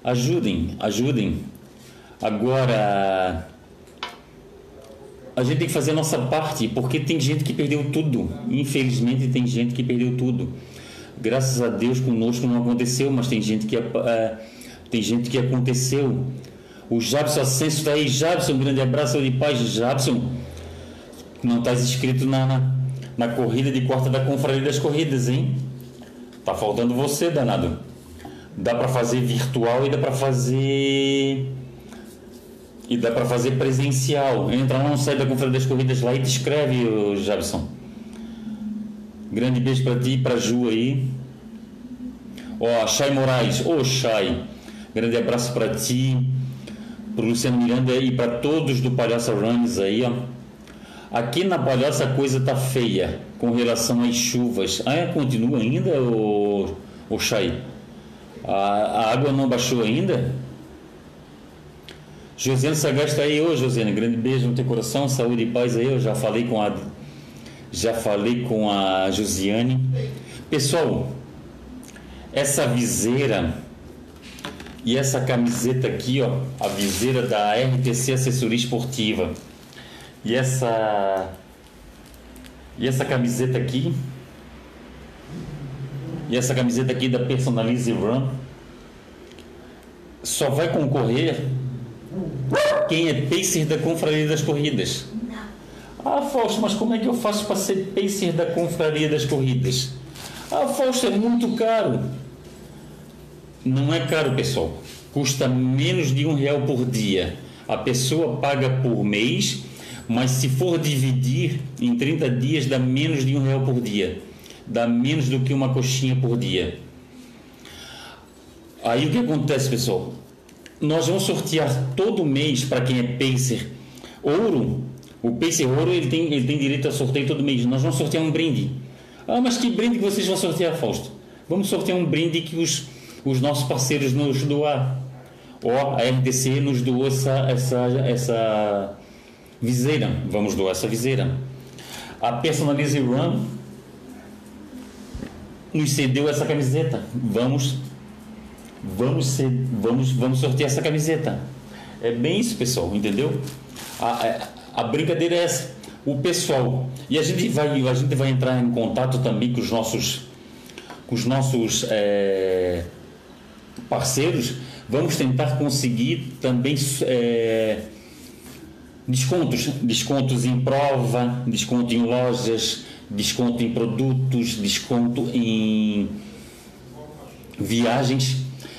ajudem ajudem. Agora, a gente tem que fazer a nossa parte, porque tem gente que perdeu tudo. Infelizmente, tem gente que perdeu tudo. Graças a Deus, conosco não aconteceu, mas tem gente que, uh, tem gente que aconteceu. O Jabson Ascenso está aí. Jabson, um grande abraço de paz, Jabson. Não estás inscrito na, na, na corrida de quarta da Confraria das Corridas, hein? Tá faltando você, danado. Dá para fazer virtual e dá para fazer e dá para fazer presencial. Entra lá no site da Confraria das Corridas lá e te escreve, ô, Jabson. Grande beijo para ti e para Ju aí. Ó, Chay Moraes, ô Chay, grande abraço para ti, pro Luciano Miranda e para todos do Palhaça Runs aí, ó. Aqui na Palhoça a coisa tá feia com relação às chuvas. Ah, é? continua ainda, o, o Chay? A, a água não baixou ainda? Josiane Sagaz está aí, ô Josiane, grande beijo no teu coração, saúde e paz aí, eu já falei com a já falei com a Josiane. Pessoal, essa viseira e essa camiseta aqui, ó, a viseira da RTC Assessoria Esportiva. E essa e essa camiseta aqui e essa camiseta aqui da Personalize Run só vai concorrer quem é pacer da Confraria das Corridas. Ah, Fausto, mas como é que eu faço para ser pacer da Confraria das Corridas? Ah, Fausto, é muito caro. Não é caro, pessoal. Custa menos de um real por dia. A pessoa paga por mês, mas se for dividir em 30 dias, dá menos de um real por dia. Dá menos do que uma coxinha por dia. Aí o que acontece, pessoal? Nós vamos sortear todo mês para quem é pacer ouro. O pacer ouro ele tem, ele tem direito a sorteio todo mês. Nós vamos sortear um brinde. Ah, mas que brinde que vocês vão sortear, Fausto? Vamos sortear um brinde que os, os nossos parceiros nos doar. Ó, a RDC nos doou essa, essa, essa viseira. Vamos doar essa viseira. A Personalize Run nos cedeu essa camiseta. Vamos vamos ser, vamos vamos sortear essa camiseta. É bem isso, pessoal, entendeu? A, a, a brincadeira é essa. O pessoal e a gente vai a gente vai entrar em contato também com os nossos com os nossos é, parceiros. Vamos tentar conseguir também é, descontos, descontos em prova, desconto em lojas, desconto em produtos, desconto em viagens.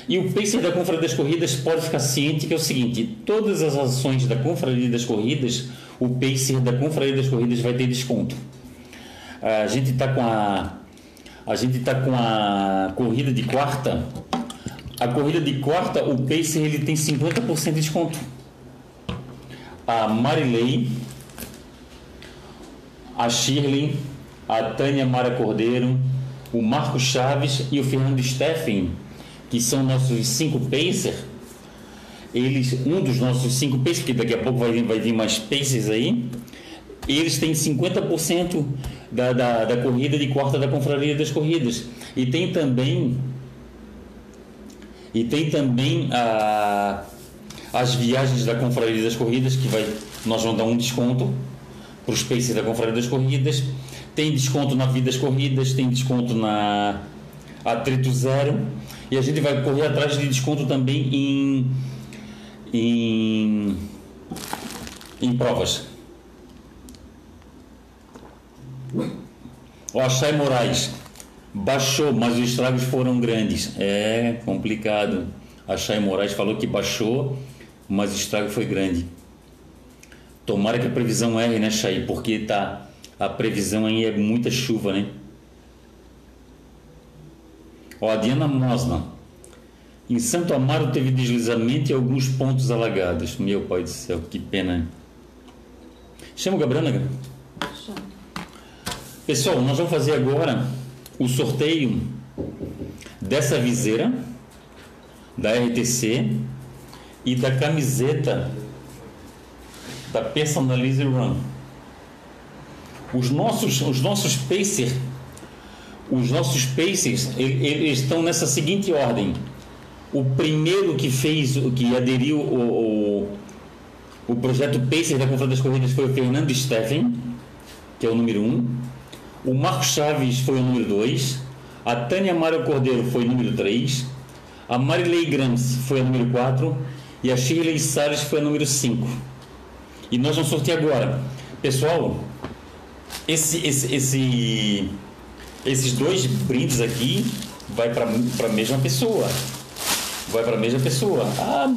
E o Pacer da Confraria das Corridas pode ficar ciente que é o seguinte: todas as ações da Confraria das Corridas, o Pacer da Confraria das Corridas vai ter desconto. A gente está com a a gente está com a corrida de quarta. A corrida de quarta, o Pacer ele tem 50% de desconto. A Marilei, a Shirley, a Tânia Mara Cordeiro, o Marco Chaves e o Fernando Steffen, que são nossos cinco Pacer, eles, um dos nossos cinco Pacers, que daqui a pouco vai vai vir mais Pacers aí, eles têm 50% da, da, da corrida de quarta da Confraria das Corridas. E tem também e tem também a, as viagens da Confraria das Corridas, que vai, nós vamos dar um desconto para os Pacers da Confraria das Corridas. Tem desconto na Vidas Corridas, tem desconto na Atrito Zero. E a gente vai correr atrás de desconto também em, em, em provas. O Achai Moraes baixou, mas os estragos foram grandes. É complicado. Achai Moraes falou que baixou, mas o estrago foi grande. Tomara que a previsão erre, né, Chay? Porque tá, a previsão aí é muita chuva, né? Diana Mosna. Em Santo Amaro teve deslizamento e alguns pontos alagados. Meu pai do céu, que pena. Chama o Gabriel, né? Pessoal, nós vamos fazer agora o sorteio dessa viseira da RTC e da camiseta da Personalize Run. Os nossos, os nossos Pacers, os nossos Pacers, eles estão nessa seguinte ordem. O primeiro que fez, que aderiu o, o, o projeto Pacer da Confraria das Corridas foi o Fernando Steffen, que é o número 1. Um. O Marcos Chaves foi o número 2. A Tânia Mara Cordeiro foi o número 3. A Marilei Grams foi o número 4. E a Shirley Salles foi o número 5. E nós vamos sortear agora. Pessoal, esse, esse, esse, esses dois brindes aqui vai para a mesma pessoa. Vai para a mesma pessoa. Ah,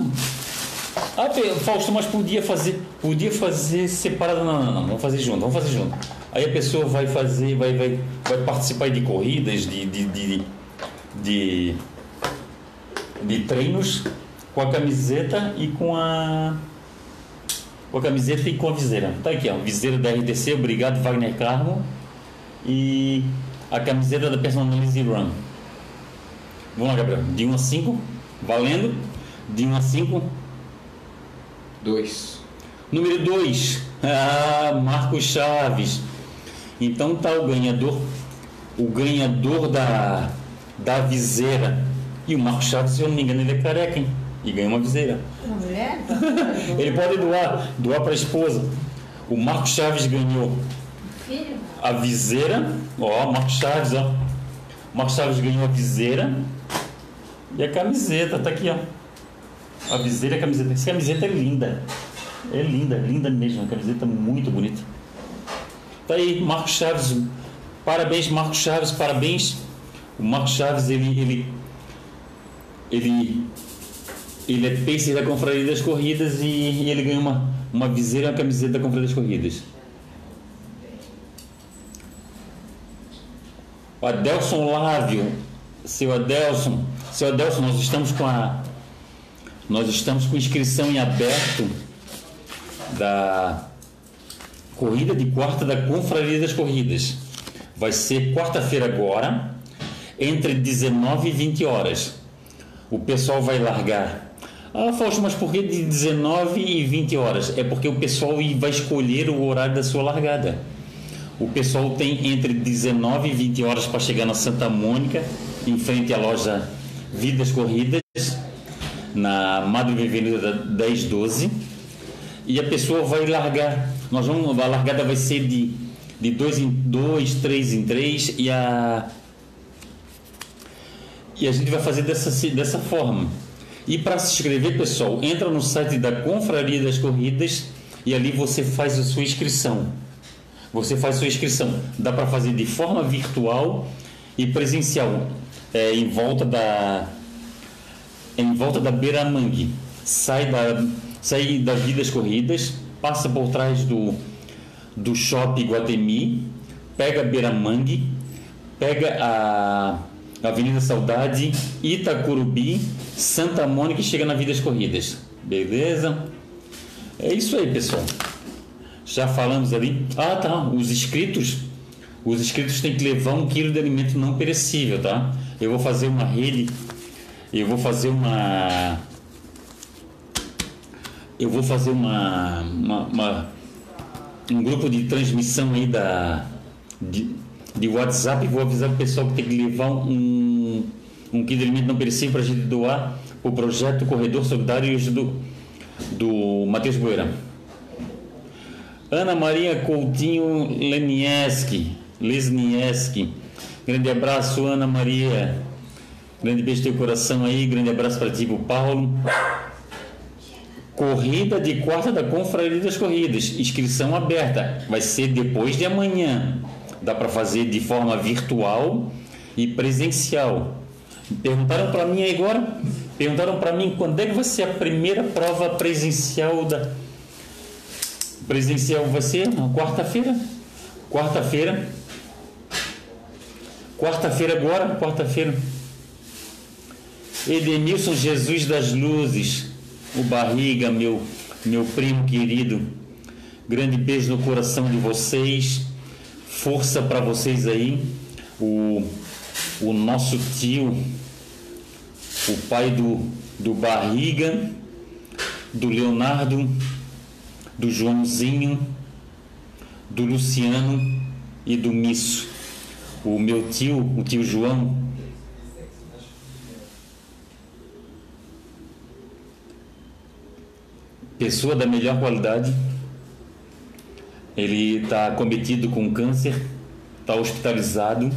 ah, Fausto, mas podia fazer, podia fazer separado. Não, não, não, vamos fazer junto, vamos fazer junto. Aí a pessoa vai fazer, vai, vai, vai participar de corridas, de, de, de, de, de treinos com a camiseta e com a com a camiseta e com a viseira. Tá aqui, ó, viseira da RDC, obrigado Wagner Carmo e a camiseta da Personalize Run. Vamos lá, Gabriel. De 1 a 5, valendo. De 1 a 5. 2. Número 2. Ah, Marcos Chaves. Então tá o ganhador. O ganhador da, da viseira. E o Marcos Chaves, se eu não me engano, ele é careca, hein? E ganha uma viseira. Uma mulher? Ele pode doar, doar para a esposa. O Marcos Chaves ganhou Filho? a viseira. Ó, Marcos Chaves, ó. Marcos Chaves ganhou a viseira e a camiseta, tá aqui, ó. A viseira e a camiseta. Essa camiseta é linda. É linda, linda mesmo. A camiseta é muito bonita. Tá aí, Marcos Chaves. Parabéns, Marcos Chaves, parabéns. O Marcos Chaves, ele. ele ele, ele é pacer da Confraria das Corridas e, e ele ganha uma, uma viseira e uma camiseta da Confraria das Corridas. O Adelson Lávio, seu Adelson, seu Adelson, nós estamos com a nós estamos com inscrição em aberto da corrida de quarta da Confraria das Corridas. Vai ser quarta-feira agora, entre 19 e 20 horas. O pessoal vai largar. Ah, Fausto, mas por que de 19 e 20 horas? É porque o pessoal vai escolher o horário da sua largada. O pessoal tem entre 19 e 20 horas para chegar na Santa Mônica, em frente à loja Vidas Corridas, na Madre Avenida 1012. E a pessoa vai largar. Nós vamos, a largada vai ser de, de dois em dois, três em três, e a, e a gente vai fazer dessa, dessa forma. E para se inscrever, pessoal, entra no site da Confraria das Corridas e ali você faz a sua inscrição. Você faz sua inscrição. Dá para fazer de forma virtual e presencial, é, em volta da em volta da Beira Mangue. Sai da sai da Vidas Corridas, passa por trás do do Shopping Guatemi, pega a Beira Mangue, pega a Avenida Saudade, Itacurubi, Santa Mônica e chega na Vidas Corridas. Beleza? É isso aí, pessoal. Já falamos ali. Ah, tá. Os inscritos. Os inscritos têm que levar um quilo de alimento não perecível, tá? Eu vou fazer uma rede. Eu vou fazer uma. Eu vou fazer uma, uma, uma um grupo de transmissão aí da de, de WhatsApp e vou avisar o pessoal que tem que levar um, um quilo de alimento não perecível para a gente doar o projeto Corredor Solidário do, do Matheus Boeira. Ana Maria Coutinho Lenieski, Lesnieski. Grande abraço, Ana Maria. Grande beijo teu coração aí. Grande abraço para ti, Paulo. Corrida de quarta da Confraria das Corridas. Inscrição aberta. Vai ser depois de amanhã. Dá para fazer de forma virtual e presencial. Perguntaram para mim agora, perguntaram para mim quando é que vai ser a primeira prova presencial da presencial vai ser quarta-feira. Quarta-feira. Quarta-feira agora, quarta-feira. Edenilson Jesus das Luzes, o Barriga, meu, meu primo querido. Grande beijo no coração de vocês. Força para vocês aí. O, o nosso tio, o pai do, do Barriga, do Leonardo, do Joãozinho, do Luciano e do Misso. O meu tio, o tio João, pessoa da melhor qualidade. Ele está cometido com câncer, está hospitalizado.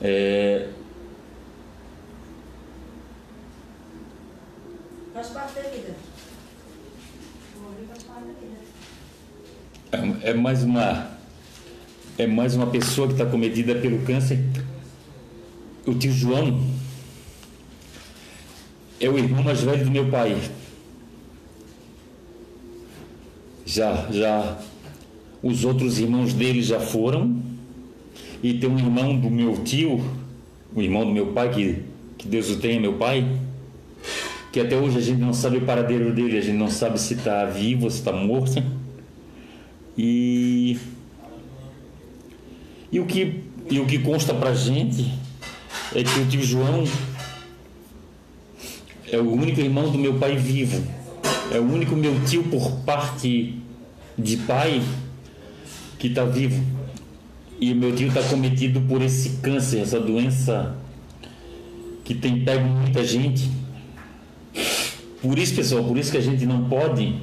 É, Faz parte da vida. É, é mais uma é mais uma pessoa que está cometida pelo câncer. O tio João é o irmão mais velho do meu pai. Já, já os outros irmãos dele já foram. E tem um irmão do meu tio, o irmão do meu pai, que, que Deus o tenha, meu pai, que até hoje a gente não sabe o paradeiro dele, a gente não sabe se está vivo, se está morto. E, e, o que, e o que consta pra gente é que o tio João é o único irmão do meu pai vivo. É o único meu tio por parte de pai que está vivo. E meu tio está cometido por esse câncer, essa doença que tem pego muita gente. Por isso, pessoal, por isso que a gente não pode,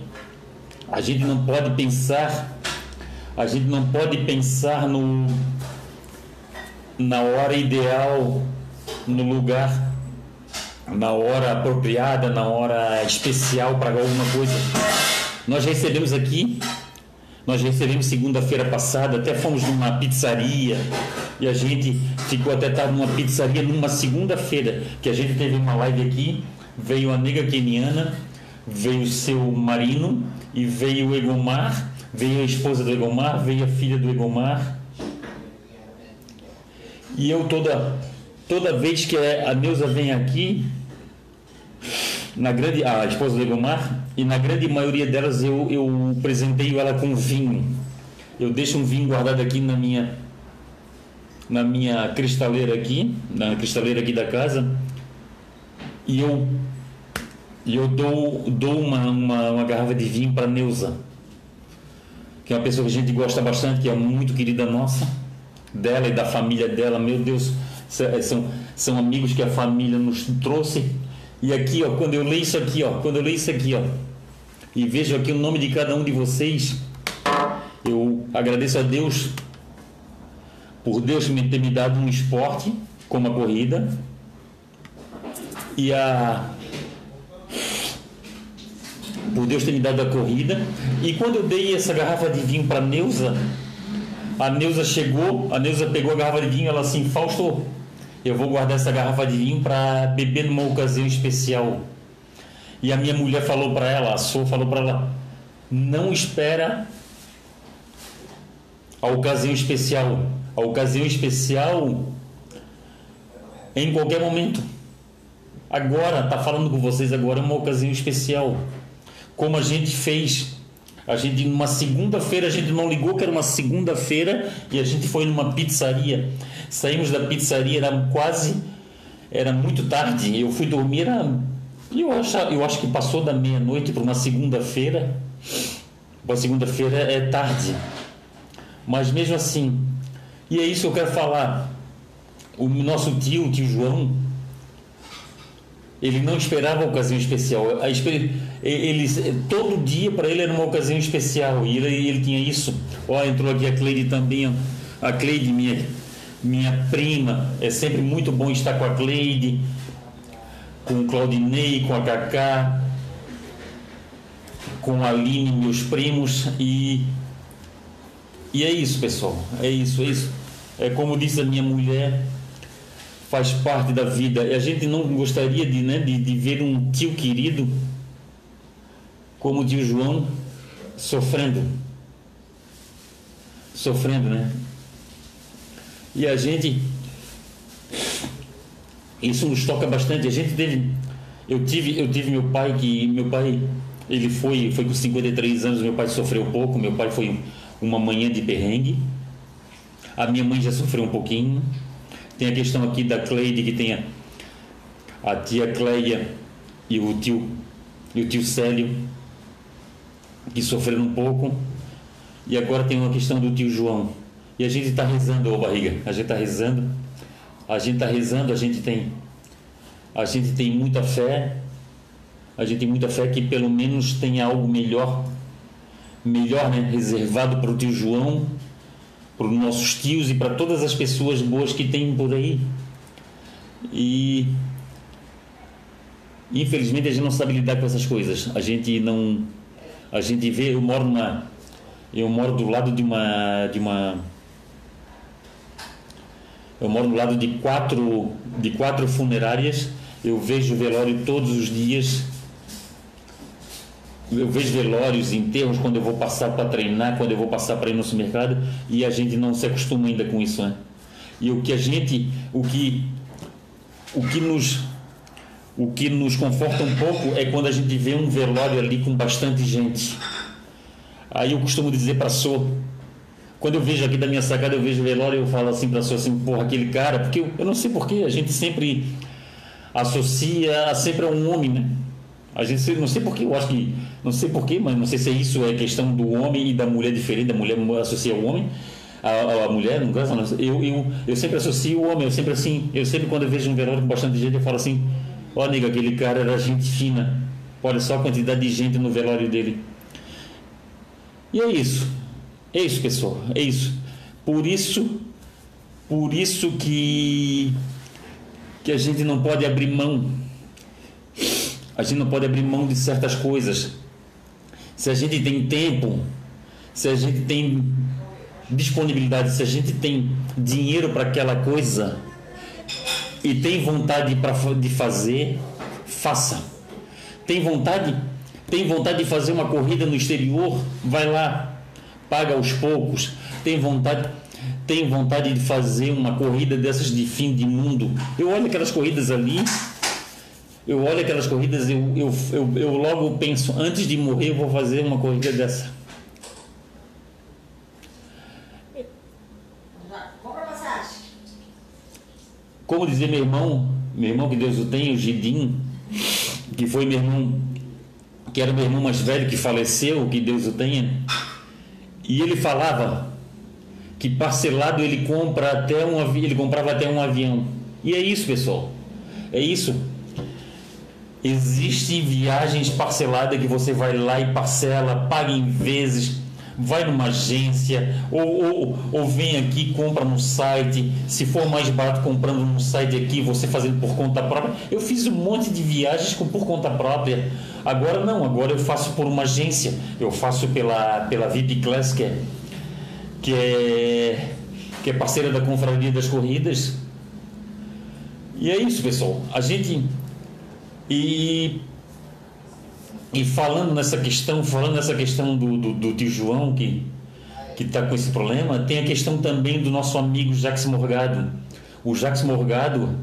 a gente não pode pensar, a gente não pode pensar no na hora ideal, no lugar, na hora apropriada, na hora especial para alguma coisa. Nós recebemos aqui, nós recebemos segunda-feira passada, até fomos numa pizzaria e a gente ficou até tarde numa pizzaria numa segunda-feira, que a gente teve uma live aqui, veio a nega keniana, veio seu marino e veio o Egomar, veio a esposa do Egomar, veio a filha do Egomar. E eu toda toda vez que a Neuza vem aqui, na grande a esposa do Egomar, e na grande maioria delas eu, eu presenteio ela com vinho. Eu deixo um vinho guardado aqui na minha na minha cristaleira aqui, na cristaleira aqui da casa, e eu e eu dou, dou uma, uma, uma garrafa de vinho para Neuza, que é uma pessoa que a gente gosta bastante, que é muito querida nossa, dela e da família dela. Meu Deus, são, são amigos que a família nos trouxe. E aqui, ó, quando eu leio isso aqui, ó, quando eu leio isso aqui, ó, e vejo aqui o nome de cada um de vocês, eu agradeço a Deus por Deus ter me dado um esporte como a corrida e a por Deus ter me dado a corrida. E quando eu dei essa garrafa de vinho para Neuza, a Neuza chegou, a Neuza pegou a garrafa de vinho, ela assim, Fausto, eu vou guardar essa garrafa de vinho para beber numa ocasião especial. E a minha mulher falou para ela, a Sô falou para ela, não espera a ocasião especial. A ocasião especial em qualquer momento. Agora, tá falando com vocês agora é uma ocasião especial como a gente fez. A gente, numa segunda-feira, a gente não ligou que era uma segunda-feira e a gente foi numa pizzaria. Saímos da pizzaria, era quase. Era muito tarde. Eu fui dormir, era, eu, acho, eu acho que passou da meia-noite para uma segunda-feira. Uma segunda-feira é tarde. Mas mesmo assim. E é isso que eu quero falar. O nosso tio, o tio João, ele não esperava a ocasião especial. A ele, todo dia para ele era uma ocasião especial e ele, ele tinha isso. Ó, entrou aqui a Cleide também. A Cleide, minha, minha prima, é sempre muito bom estar com a Cleide, com o Claudinei, com a Cacá, com a Aline, meus primos. E, e é isso, pessoal. É isso, é isso. É como disse a minha mulher faz parte da vida. E a gente não gostaria de, né, de, de ver um tio querido como o tio João sofrendo. Sofrendo, né? E a gente. Isso nos toca bastante. A gente teve. Eu tive, eu tive meu pai que. Meu pai. Ele foi, foi com 53 anos, meu pai sofreu pouco, meu pai foi uma manhã de perrengue. A minha mãe já sofreu um pouquinho. Tem a questão aqui da Cleide, que tem a, a tia Cleia e o tio, e o tio Célio, que sofreram um pouco. E agora tem uma questão do tio João. E a gente está rezando, ô barriga, a gente está rezando, a gente está rezando, a gente tem, a gente tem muita fé, a gente tem muita fé que pelo menos tenha algo melhor, melhor, né, reservado para o tio João para os nossos tios e para todas as pessoas boas que tem por aí. E infelizmente a gente não sabe lidar com essas coisas. A gente não a gente vê, eu moro numa Eu moro do lado de uma de uma eu moro do lado de quatro de quatro funerárias. Eu vejo velório todos os dias. Eu vejo velórios, enterros quando eu vou passar para treinar, quando eu vou passar para ir no supermercado e a gente não se acostuma ainda com isso, né? E o que a gente, o que o que nos o que nos conforta um pouco é quando a gente vê um velório ali com bastante gente. Aí eu costumo dizer para a Sô, quando eu vejo aqui da minha sacada, eu vejo o velório, eu falo assim para a Sô assim, porra, aquele cara, porque eu, eu não sei porquê, a gente sempre associa sempre a um homem, né? A gente não sei porquê, eu acho que não sei porquê, mas não sei se é isso é questão do homem e da mulher diferente, da mulher associa o homem a, a, mulher, no caso, eu, eu, eu sempre associo o homem, eu sempre assim, eu sempre quando eu vejo um velório com bastante gente, eu falo assim, ó, oh, nega, aquele cara era gente fina, olha só a quantidade de gente no velório dele. E é isso, é isso, pessoal, é isso. Por isso, por isso que, que a gente não pode abrir mão, a gente não pode abrir mão de certas coisas. Se a gente tem tempo, se a gente tem disponibilidade, se a gente tem dinheiro para aquela coisa e tem vontade pra, de fazer, faça. Tem vontade, tem vontade de fazer uma corrida no exterior, vai lá, paga aos poucos. Tem vontade, tem vontade de fazer uma corrida dessas de fim de mundo. Eu olho aquelas corridas ali, eu olho aquelas corridas, eu, eu, eu, eu logo penso, antes de morrer eu vou fazer uma corrida dessa Como dizia meu irmão, meu irmão que Deus o tenha, o Gidim, que foi meu irmão, que era meu irmão mais velho que faleceu, que Deus o tenha, e ele falava que parcelado ele compra até um ele comprava até um avião. E é isso, pessoal. É isso. Existem viagens parceladas que você vai lá e parcela, paga em vezes, vai numa agência ou, ou, ou vem aqui compra no site. Se for mais barato comprando no site aqui você fazendo por conta própria. Eu fiz um monte de viagens com por conta própria. Agora não agora eu faço por uma agência. Eu faço pela pela VIP Class que é que é, que é parceira da confraria das corridas. E é isso pessoal. A gente e e falando nessa questão, falando nessa questão do, do, do tio João que que está com esse problema, tem a questão também do nosso amigo Jacques Morgado. O Jacques Morgado,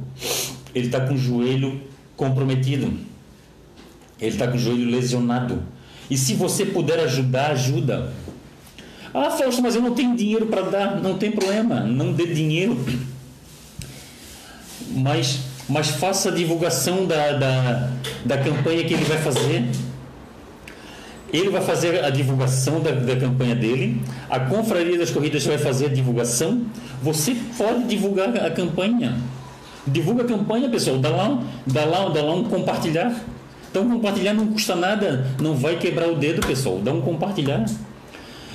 ele está com o joelho comprometido. Ele está com o joelho lesionado. E se você puder ajudar, ajuda. Ah, Fausto, mas eu não tenho dinheiro para dar. Não tem problema, não dê dinheiro. Mas, mas faça a divulgação da, da, da campanha que ele vai fazer ele vai fazer a divulgação da, da, campanha dele, a Confraria das Corridas vai fazer a divulgação. Você pode divulgar a campanha. Divulga a campanha, pessoal. Dá lá, dá lá, dá lá um compartilhar. Então, compartilhar não custa nada, não vai quebrar o dedo, pessoal. Dá um compartilhar.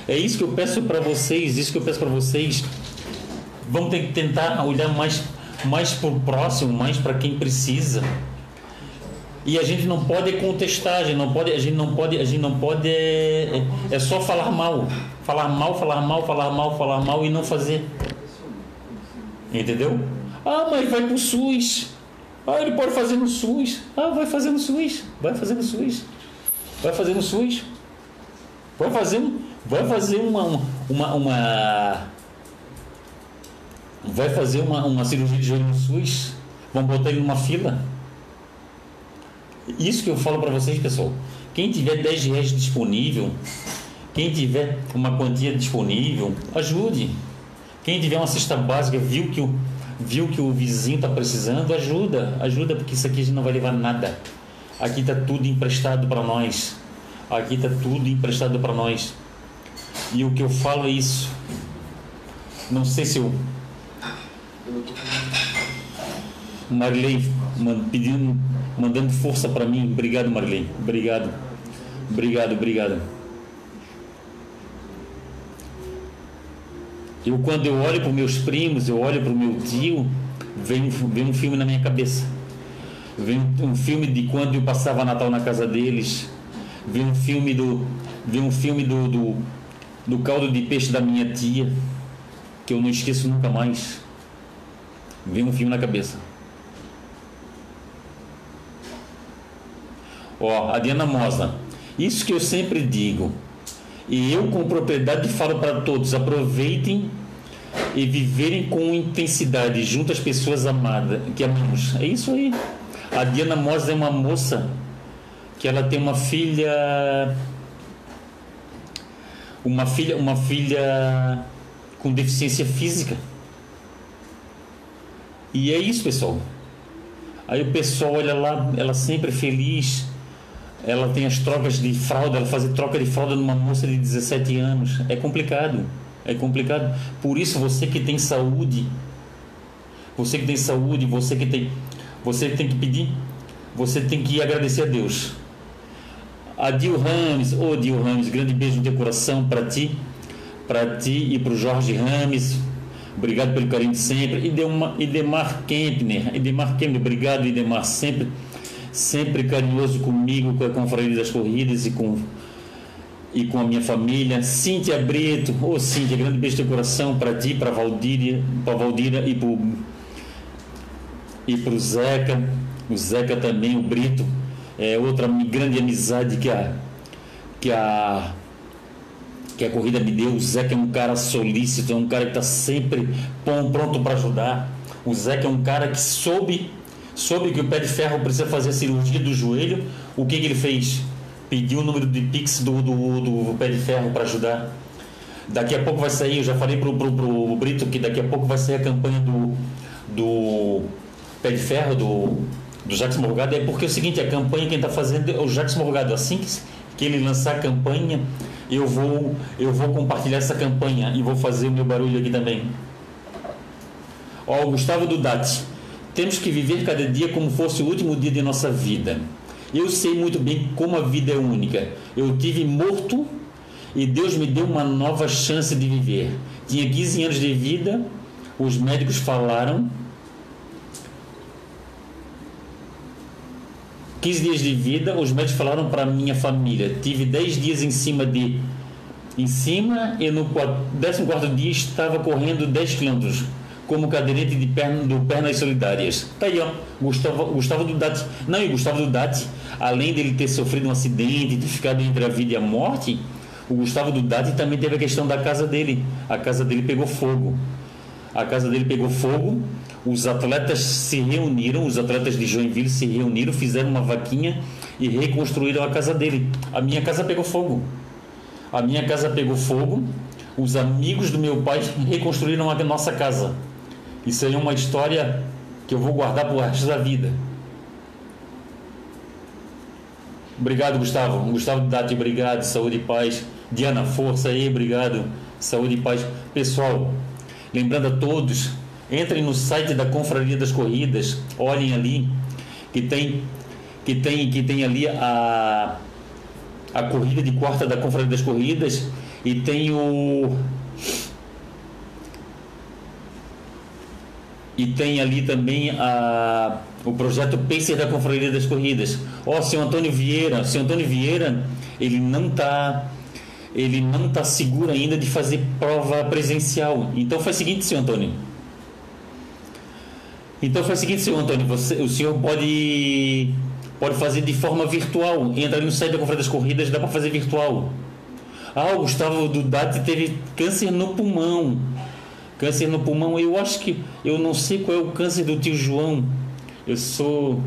É isso que eu peço para vocês, isso que eu peço para vocês. Vamos ter que tentar olhar mais, mais para o próximo, mais para quem precisa. E a gente não pode contestar, a gente não pode, a gente não pode, a gente não pode é, é, é só falar mal, falar mal, falar mal, falar mal, falar mal e não fazer. Entendeu? Ah, mas vai pro SUS. Ah, ele pode fazer no SUS. Ah, vai fazer no SUS. Vai fazer no SUS. Vai fazer no SUS. Vai fazer, vai fazer uma, uma, uma vai fazer uma, uma cirurgia de joelho no SUS. Vamos botar ele numa fila. Isso que eu falo para vocês, pessoal. Quem tiver 10 reais disponível, quem tiver uma quantia disponível, ajude. Quem tiver uma cesta básica, viu que o, viu que o vizinho está precisando, ajuda. Ajuda, porque isso aqui a gente não vai levar nada. Aqui está tudo emprestado para nós. Aqui está tudo emprestado para nós. E o que eu falo é isso. Não sei se eu. Marley pedindo mandando força para mim. Obrigado, Marlene. Obrigado. Obrigado, obrigado. Eu, quando eu olho para meus primos, eu olho para o meu tio, vem, vem um filme na minha cabeça. Vem um filme de quando eu passava Natal na casa deles. Vem um filme do. Vem um filme do, do do caldo de peixe da minha tia, que eu não esqueço nunca mais. Vem um filme na cabeça. Ó, a Diana Mosa. Isso que eu sempre digo. E eu com propriedade falo para todos, aproveitem e viverem com intensidade junto às pessoas amadas, que amamos. É isso aí. A Diana Mosa é uma moça que ela tem uma filha uma filha uma filha com deficiência física. E é isso, pessoal. Aí o pessoal olha lá, ela sempre feliz. Ela tem as trocas de fralda, ela fazer troca de fralda numa moça de 17 anos. É complicado. É complicado. Por isso você que tem saúde, você que tem saúde, você que tem você tem que pedir, você tem que agradecer a Deus. A Dil Rames, ô oh, Dil Rames, grande beijo de coração para ti, para ti e para o Jorge Rames. Obrigado pelo carinho de sempre. Idemar, Idemar Kempner, Idemar Kempner, obrigado Idemar, sempre, sempre carinhoso comigo, com a Confraria das Corridas e com e com a minha família. Cíntia Brito, ô oh, Cíntia, grande beijo de coração para ti, para Valdíria, para Valdíria e para e o Zeca, o Zeca também, o Brito, é outra grande amizade que a que a que a corrida me deu. O Zeca é um cara solícito, é um cara que está sempre pronto para ajudar. O Zeca é um cara que soube soube que o pé de ferro precisa fazer a cirurgia do joelho. O que, que ele fez? Pediu o número de Pix do, do, do pé de ferro para ajudar. Daqui a pouco vai sair, eu já falei pro, pro, pro Brito que daqui a pouco vai sair a campanha do, do pé de ferro do, do Jacques Morgado é porque é o seguinte, a campanha quem está fazendo é o Jacques Morgado. Assim que, que ele lançar campanha, eu vou, eu vou compartilhar essa campanha e vou fazer o meu barulho aqui também. Ó, Gustavo Dudati. Temos que viver cada dia como fosse o último dia de nossa vida. Eu sei muito bem como a vida é única. Eu tive morto e Deus me deu uma nova chance de viver. Tinha 15 anos de vida, os médicos falaram 15 dias de vida, os médicos falaram para minha família. Tive 10 dias em cima de. Em cima e no 14 dia estava correndo 10 quilômetros como cadeirante de perna, do Pernas Solidárias. Tá aí, ó. Gustavo, Gustavo Dudati. Não, e Gustavo Dudati, além dele ter sofrido um acidente, ter ficado entre a vida e a morte, o Gustavo Dudati também teve a questão da casa dele. A casa dele pegou fogo. A casa dele pegou fogo os atletas se reuniram, os atletas de Joinville se reuniram, fizeram uma vaquinha e reconstruíram a casa dele. A minha casa pegou fogo. A minha casa pegou fogo. Os amigos do meu pai reconstruíram a nossa casa. Isso aí é uma história que eu vou guardar pro resto da vida. Obrigado, Gustavo. Gustavo Dati, obrigado. Saúde e paz. Diana, força aí, obrigado. Saúde e paz. Pessoal, lembrando a todos Entrem no site da Confraria das Corridas, olhem ali que tem que tem que tem ali a a corrida de quarta da Confraria das Corridas e tem o e tem ali também a, o projeto Pacer da Confraria das Corridas. Ó, oh, seu Antônio Vieira, seu Antônio Vieira, ele não está ele não tá seguro ainda de fazer prova presencial. Então faz o seguinte, seu Antônio, então foi o seguinte, senhor Antônio, você, o senhor pode, pode fazer de forma virtual. Entra no site da Conferência das Corridas, dá para fazer virtual. Ah, o Gustavo Dudati teve câncer no pulmão. Câncer no pulmão, eu acho que. Eu não sei qual é o câncer do tio João. Eu sou.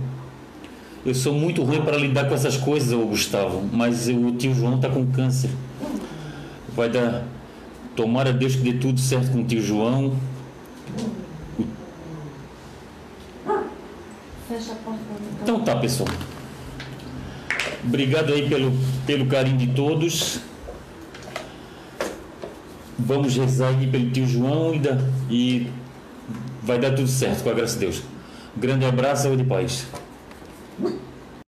Eu sou muito ruim para lidar com essas coisas, Gustavo. Mas o tio João está com câncer. Vai dar. Tomara Deus que dê tudo certo com o tio João. Fecha a porta. Então tá, pessoal. Obrigado aí pelo, pelo carinho de todos. Vamos rezar aí pelo tio João e, da, e vai dar tudo certo, com a graça de Deus. Um grande abraço, saúde e paz. you.